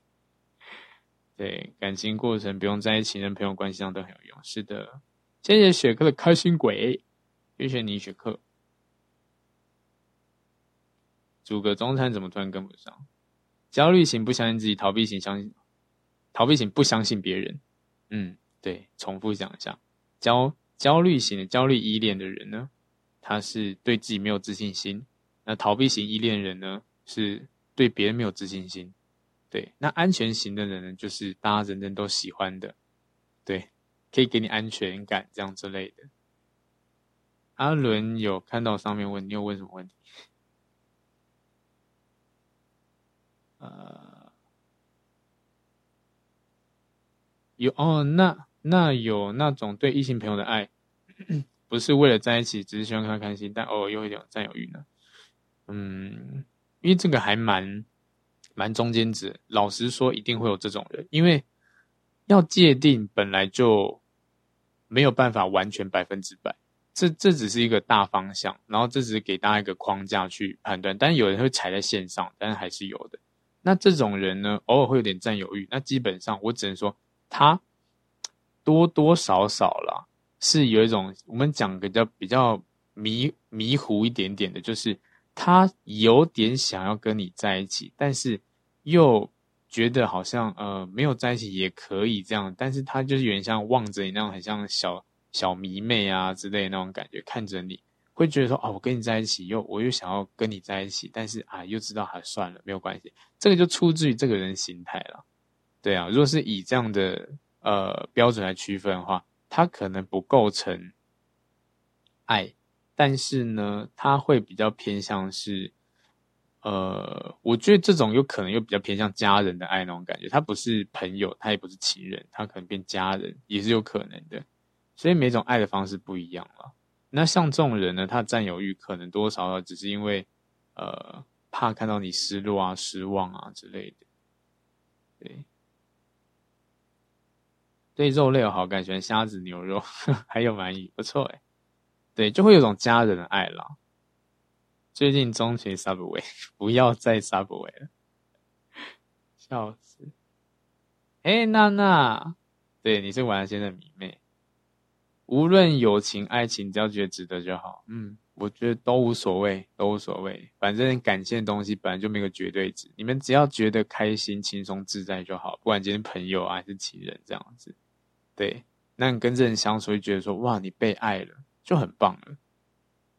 Speaker 1: 对，感情过程不用在情人朋友关系上都很有用。是的，谢谢雪克的开心鬼，谢谢你雪克。煮个中餐怎么突然跟不上？焦虑型不相信自己，逃避型相信，逃避型不相信别人。嗯，对，重复讲一下，焦焦虑型的焦虑依恋的人呢，他是对自己没有自信心；那逃避型依恋人呢，是对别人没有自信心。对，那安全型的人呢，就是大家人人都喜欢的，对，可以给你安全感这样之类的。阿伦有看到上面问，你有问什么问题？呃，有哦，那那有那种对异性朋友的爱，不是为了在一起，只是希望看他开心，但偶尔又有占有欲呢？嗯，因为这个还蛮。蛮中间值，老实说，一定会有这种人，因为要界定本来就没有办法完全百分之百，这这只是一个大方向，然后这只是给大家一个框架去判断，但有人会踩在线上，但是还是有的。那这种人呢，偶尔会有点占有欲，那基本上我只能说他多多少少啦，是有一种我们讲个叫比较迷迷糊一点点的，就是。他有点想要跟你在一起，但是又觉得好像呃没有在一起也可以这样，但是他就是有点像望着你那种，很像小小迷妹啊之类的那种感觉，看着你会觉得说啊，我跟你在一起，又我又想要跟你在一起，但是啊又知道还算了，没有关系，这个就出自于这个人心态了。对啊，如果是以这样的呃标准来区分的话，他可能不构成爱。但是呢，他会比较偏向是，呃，我觉得这种有可能又比较偏向家人的爱那种感觉。他不是朋友，他也不是情人，他可能变家人也是有可能的。所以每种爱的方式不一样了。那像这种人呢，他占有欲可能多少少只是因为，呃，怕看到你失落啊、失望啊之类的。对，对肉类有好感，喜欢虾子、牛肉，还有鳗鱼，不错诶对，就会有种家人的爱啦。最近中学 Subway，不要再 Subway 了，笑死！哎，娜娜，对，你是完先生的迷妹。无论友情、爱情，只要觉得值得就好。嗯，我觉得都无所谓，都无所谓。反正感情的东西本来就没有绝对值，你们只要觉得开心、轻松、自在就好。不管今天朋友啊还是情人，这样子。对，那你跟这人相处，会觉得说，哇，你被爱了。就很棒了，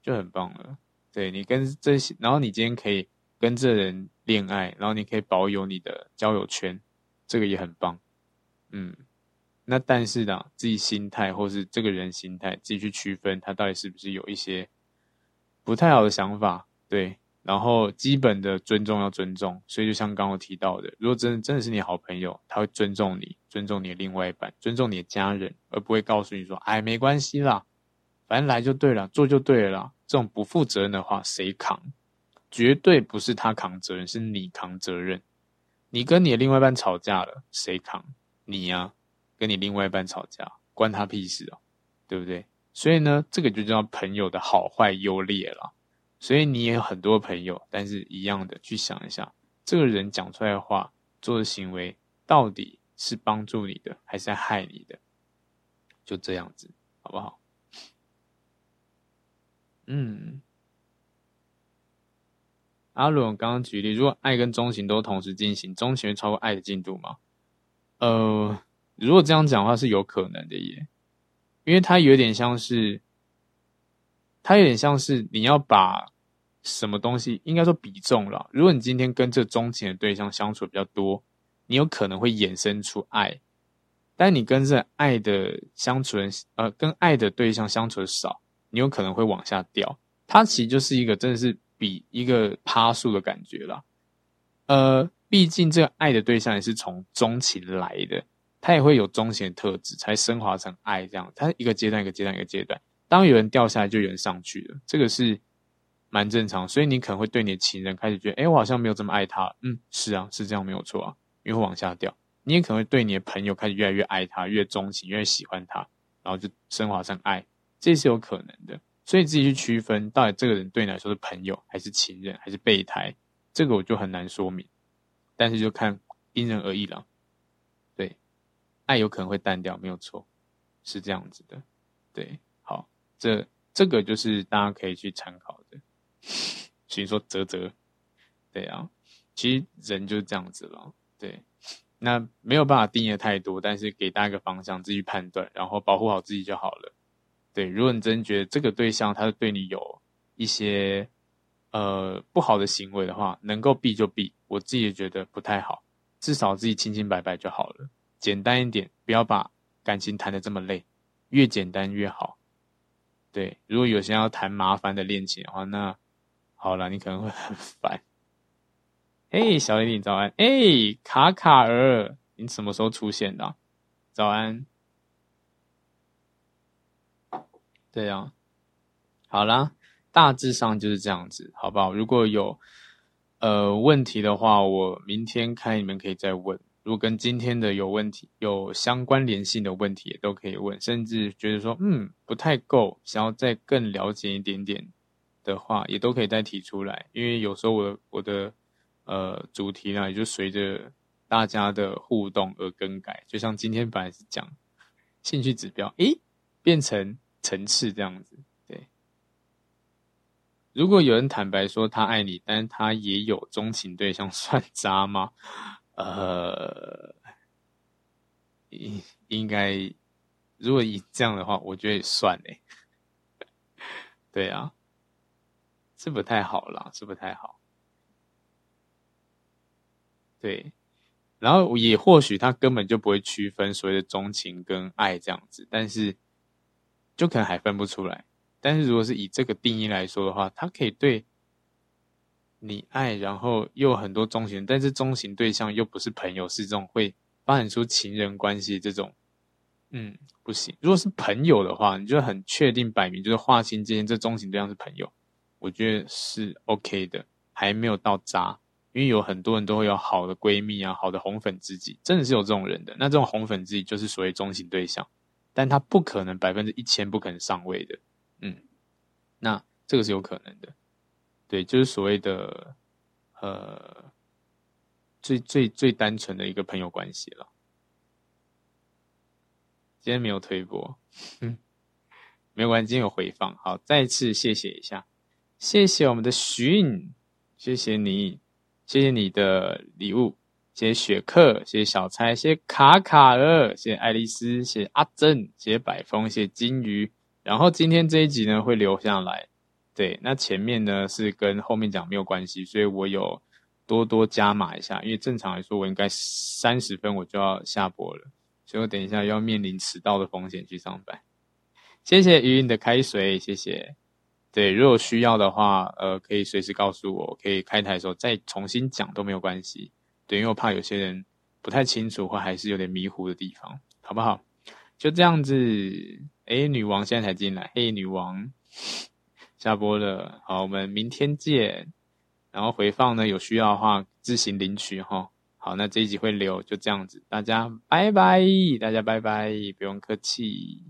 Speaker 1: 就很棒了。对，你跟这些，然后你今天可以跟这人恋爱，然后你可以保有你的交友圈，这个也很棒。嗯，那但是呢，自己心态或是这个人心态，自己去区分他到底是不是有一些不太好的想法。对，然后基本的尊重要尊重。所以就像刚刚我提到的，如果真的真的是你好朋友，他会尊重你，尊重你的另外一半，尊重你的家人，而不会告诉你说：“哎，没关系啦。”反正来就对了，做就对了。这种不负责任的话，谁扛？绝对不是他扛责任，是你扛责任。你跟你的另外一半吵架了，谁扛？你呀、啊，跟你另外一半吵架，关他屁事哦，对不对？所以呢，这个就叫朋友的好坏优劣了。所以你也有很多朋友，但是一样的，去想一下，这个人讲出来的话、做的行为，到底是帮助你的，还是害你的？就这样子，好不好？嗯，阿伦我刚刚举例，如果爱跟钟情都同时进行，钟情会超过爱的进度吗？呃，如果这样讲的话，是有可能的耶，因为它有点像是，它有点像是你要把什么东西，应该说比重了。如果你今天跟这钟情的对象相处比较多，你有可能会衍生出爱，但你跟这爱的相处人，呃，跟爱的对象相处的少。你有可能会往下掉，它其实就是一个真的是比一个趴树的感觉啦。呃，毕竟这个爱的对象也是从钟情来的，它也会有钟情的特质，才升华成爱这样。它一个阶段一个阶段一个阶段，当有人掉下来，就有人上去了，这个是蛮正常。所以你可能会对你的情人开始觉得，哎，我好像没有这么爱他。嗯，是啊，是这样没有错啊，因为会往下掉。你也可能会对你的朋友开始越来越爱他，越钟情，越喜欢他，然后就升华成爱。这是有可能的，所以自己去区分到底这个人对你来说是朋友还是情人还是备胎，这个我就很难说明。但是就看因人而异了。对，爱有可能会淡掉，没有错，是这样子的。对，好，这这个就是大家可以去参考的。所以说，啧啧，对啊，其实人就是这样子了。对，那没有办法定义的太多，但是给大家一个方向，自己判断，然后保护好自己就好了。对，如果你真觉得这个对象他是对你有一些呃不好的行为的话，能够避就避。我自己也觉得不太好，至少自己清清白白就好了，简单一点，不要把感情谈得这么累，越简单越好。对，如果有些要谈麻烦的恋情的话，那好了，你可能会很烦。嘿，小李，你早安。哎，卡卡儿，你什么时候出现的？早安。对啊，好啦，大致上就是这样子，好不好？如果有呃问题的话，我明天开，你们可以再问。如果跟今天的有问题、有相关联性的问题，也都可以问。甚至觉得说，嗯，不太够，想要再更了解一点点的话，也都可以再提出来。因为有时候我的我的。呃，主题呢，也就随着大家的互动而更改。就像今天本来是讲兴趣指标，诶，变成层次这样子。对，如果有人坦白说他爱你，但是他也有钟情对象，算渣吗？呃，应应该，如果以这样的话，我觉得也算诶。对啊，是不太好啦，是不太好。对，然后也或许他根本就不会区分所谓的钟情跟爱这样子，但是就可能还分不出来。但是如果是以这个定义来说的话，他可以对你爱，然后又很多钟情，但是钟情对象又不是朋友，是这种会发展出情人关系这种，嗯，不行。如果是朋友的话，你就很确定摆明就是划清界限，这钟情对象是朋友，我觉得是 OK 的，还没有到渣。因为有很多人都会有好的闺蜜啊，好的红粉知己，真的是有这种人的。那这种红粉知己就是所谓钟情对象，但他不可能百分之一千不可能上位的，嗯，那这个是有可能的，对，就是所谓的呃最最最单纯的一个朋友关系了。今天没有推播，嗯，没有关系，今天有回放。好，再次谢谢一下，谢谢我们的徐颖，谢谢你。谢谢你的礼物，谢谢雪克，谢谢小蔡，谢谢卡卡尔，谢谢爱丽丝，谢谢阿珍，谢谢百风，谢谢金鱼。然后今天这一集呢会留下来，对，那前面呢是跟后面讲没有关系，所以我有多多加码一下，因为正常来说我应该三十分我就要下播了，所以我等一下要面临迟到的风险去上班。谢谢鱼云的开水，谢谢。对，如果需要的话，呃，可以随时告诉我，可以开台的时候再重新讲都没有关系。对，因为我怕有些人不太清楚或还是有点迷糊的地方，好不好？就这样子。诶，女王现在才进来，嘿，女王下播了。好，我们明天见。然后回放呢，有需要的话自行领取哈。好，那这一集会留，就这样子，大家拜拜，大家拜拜，不用客气。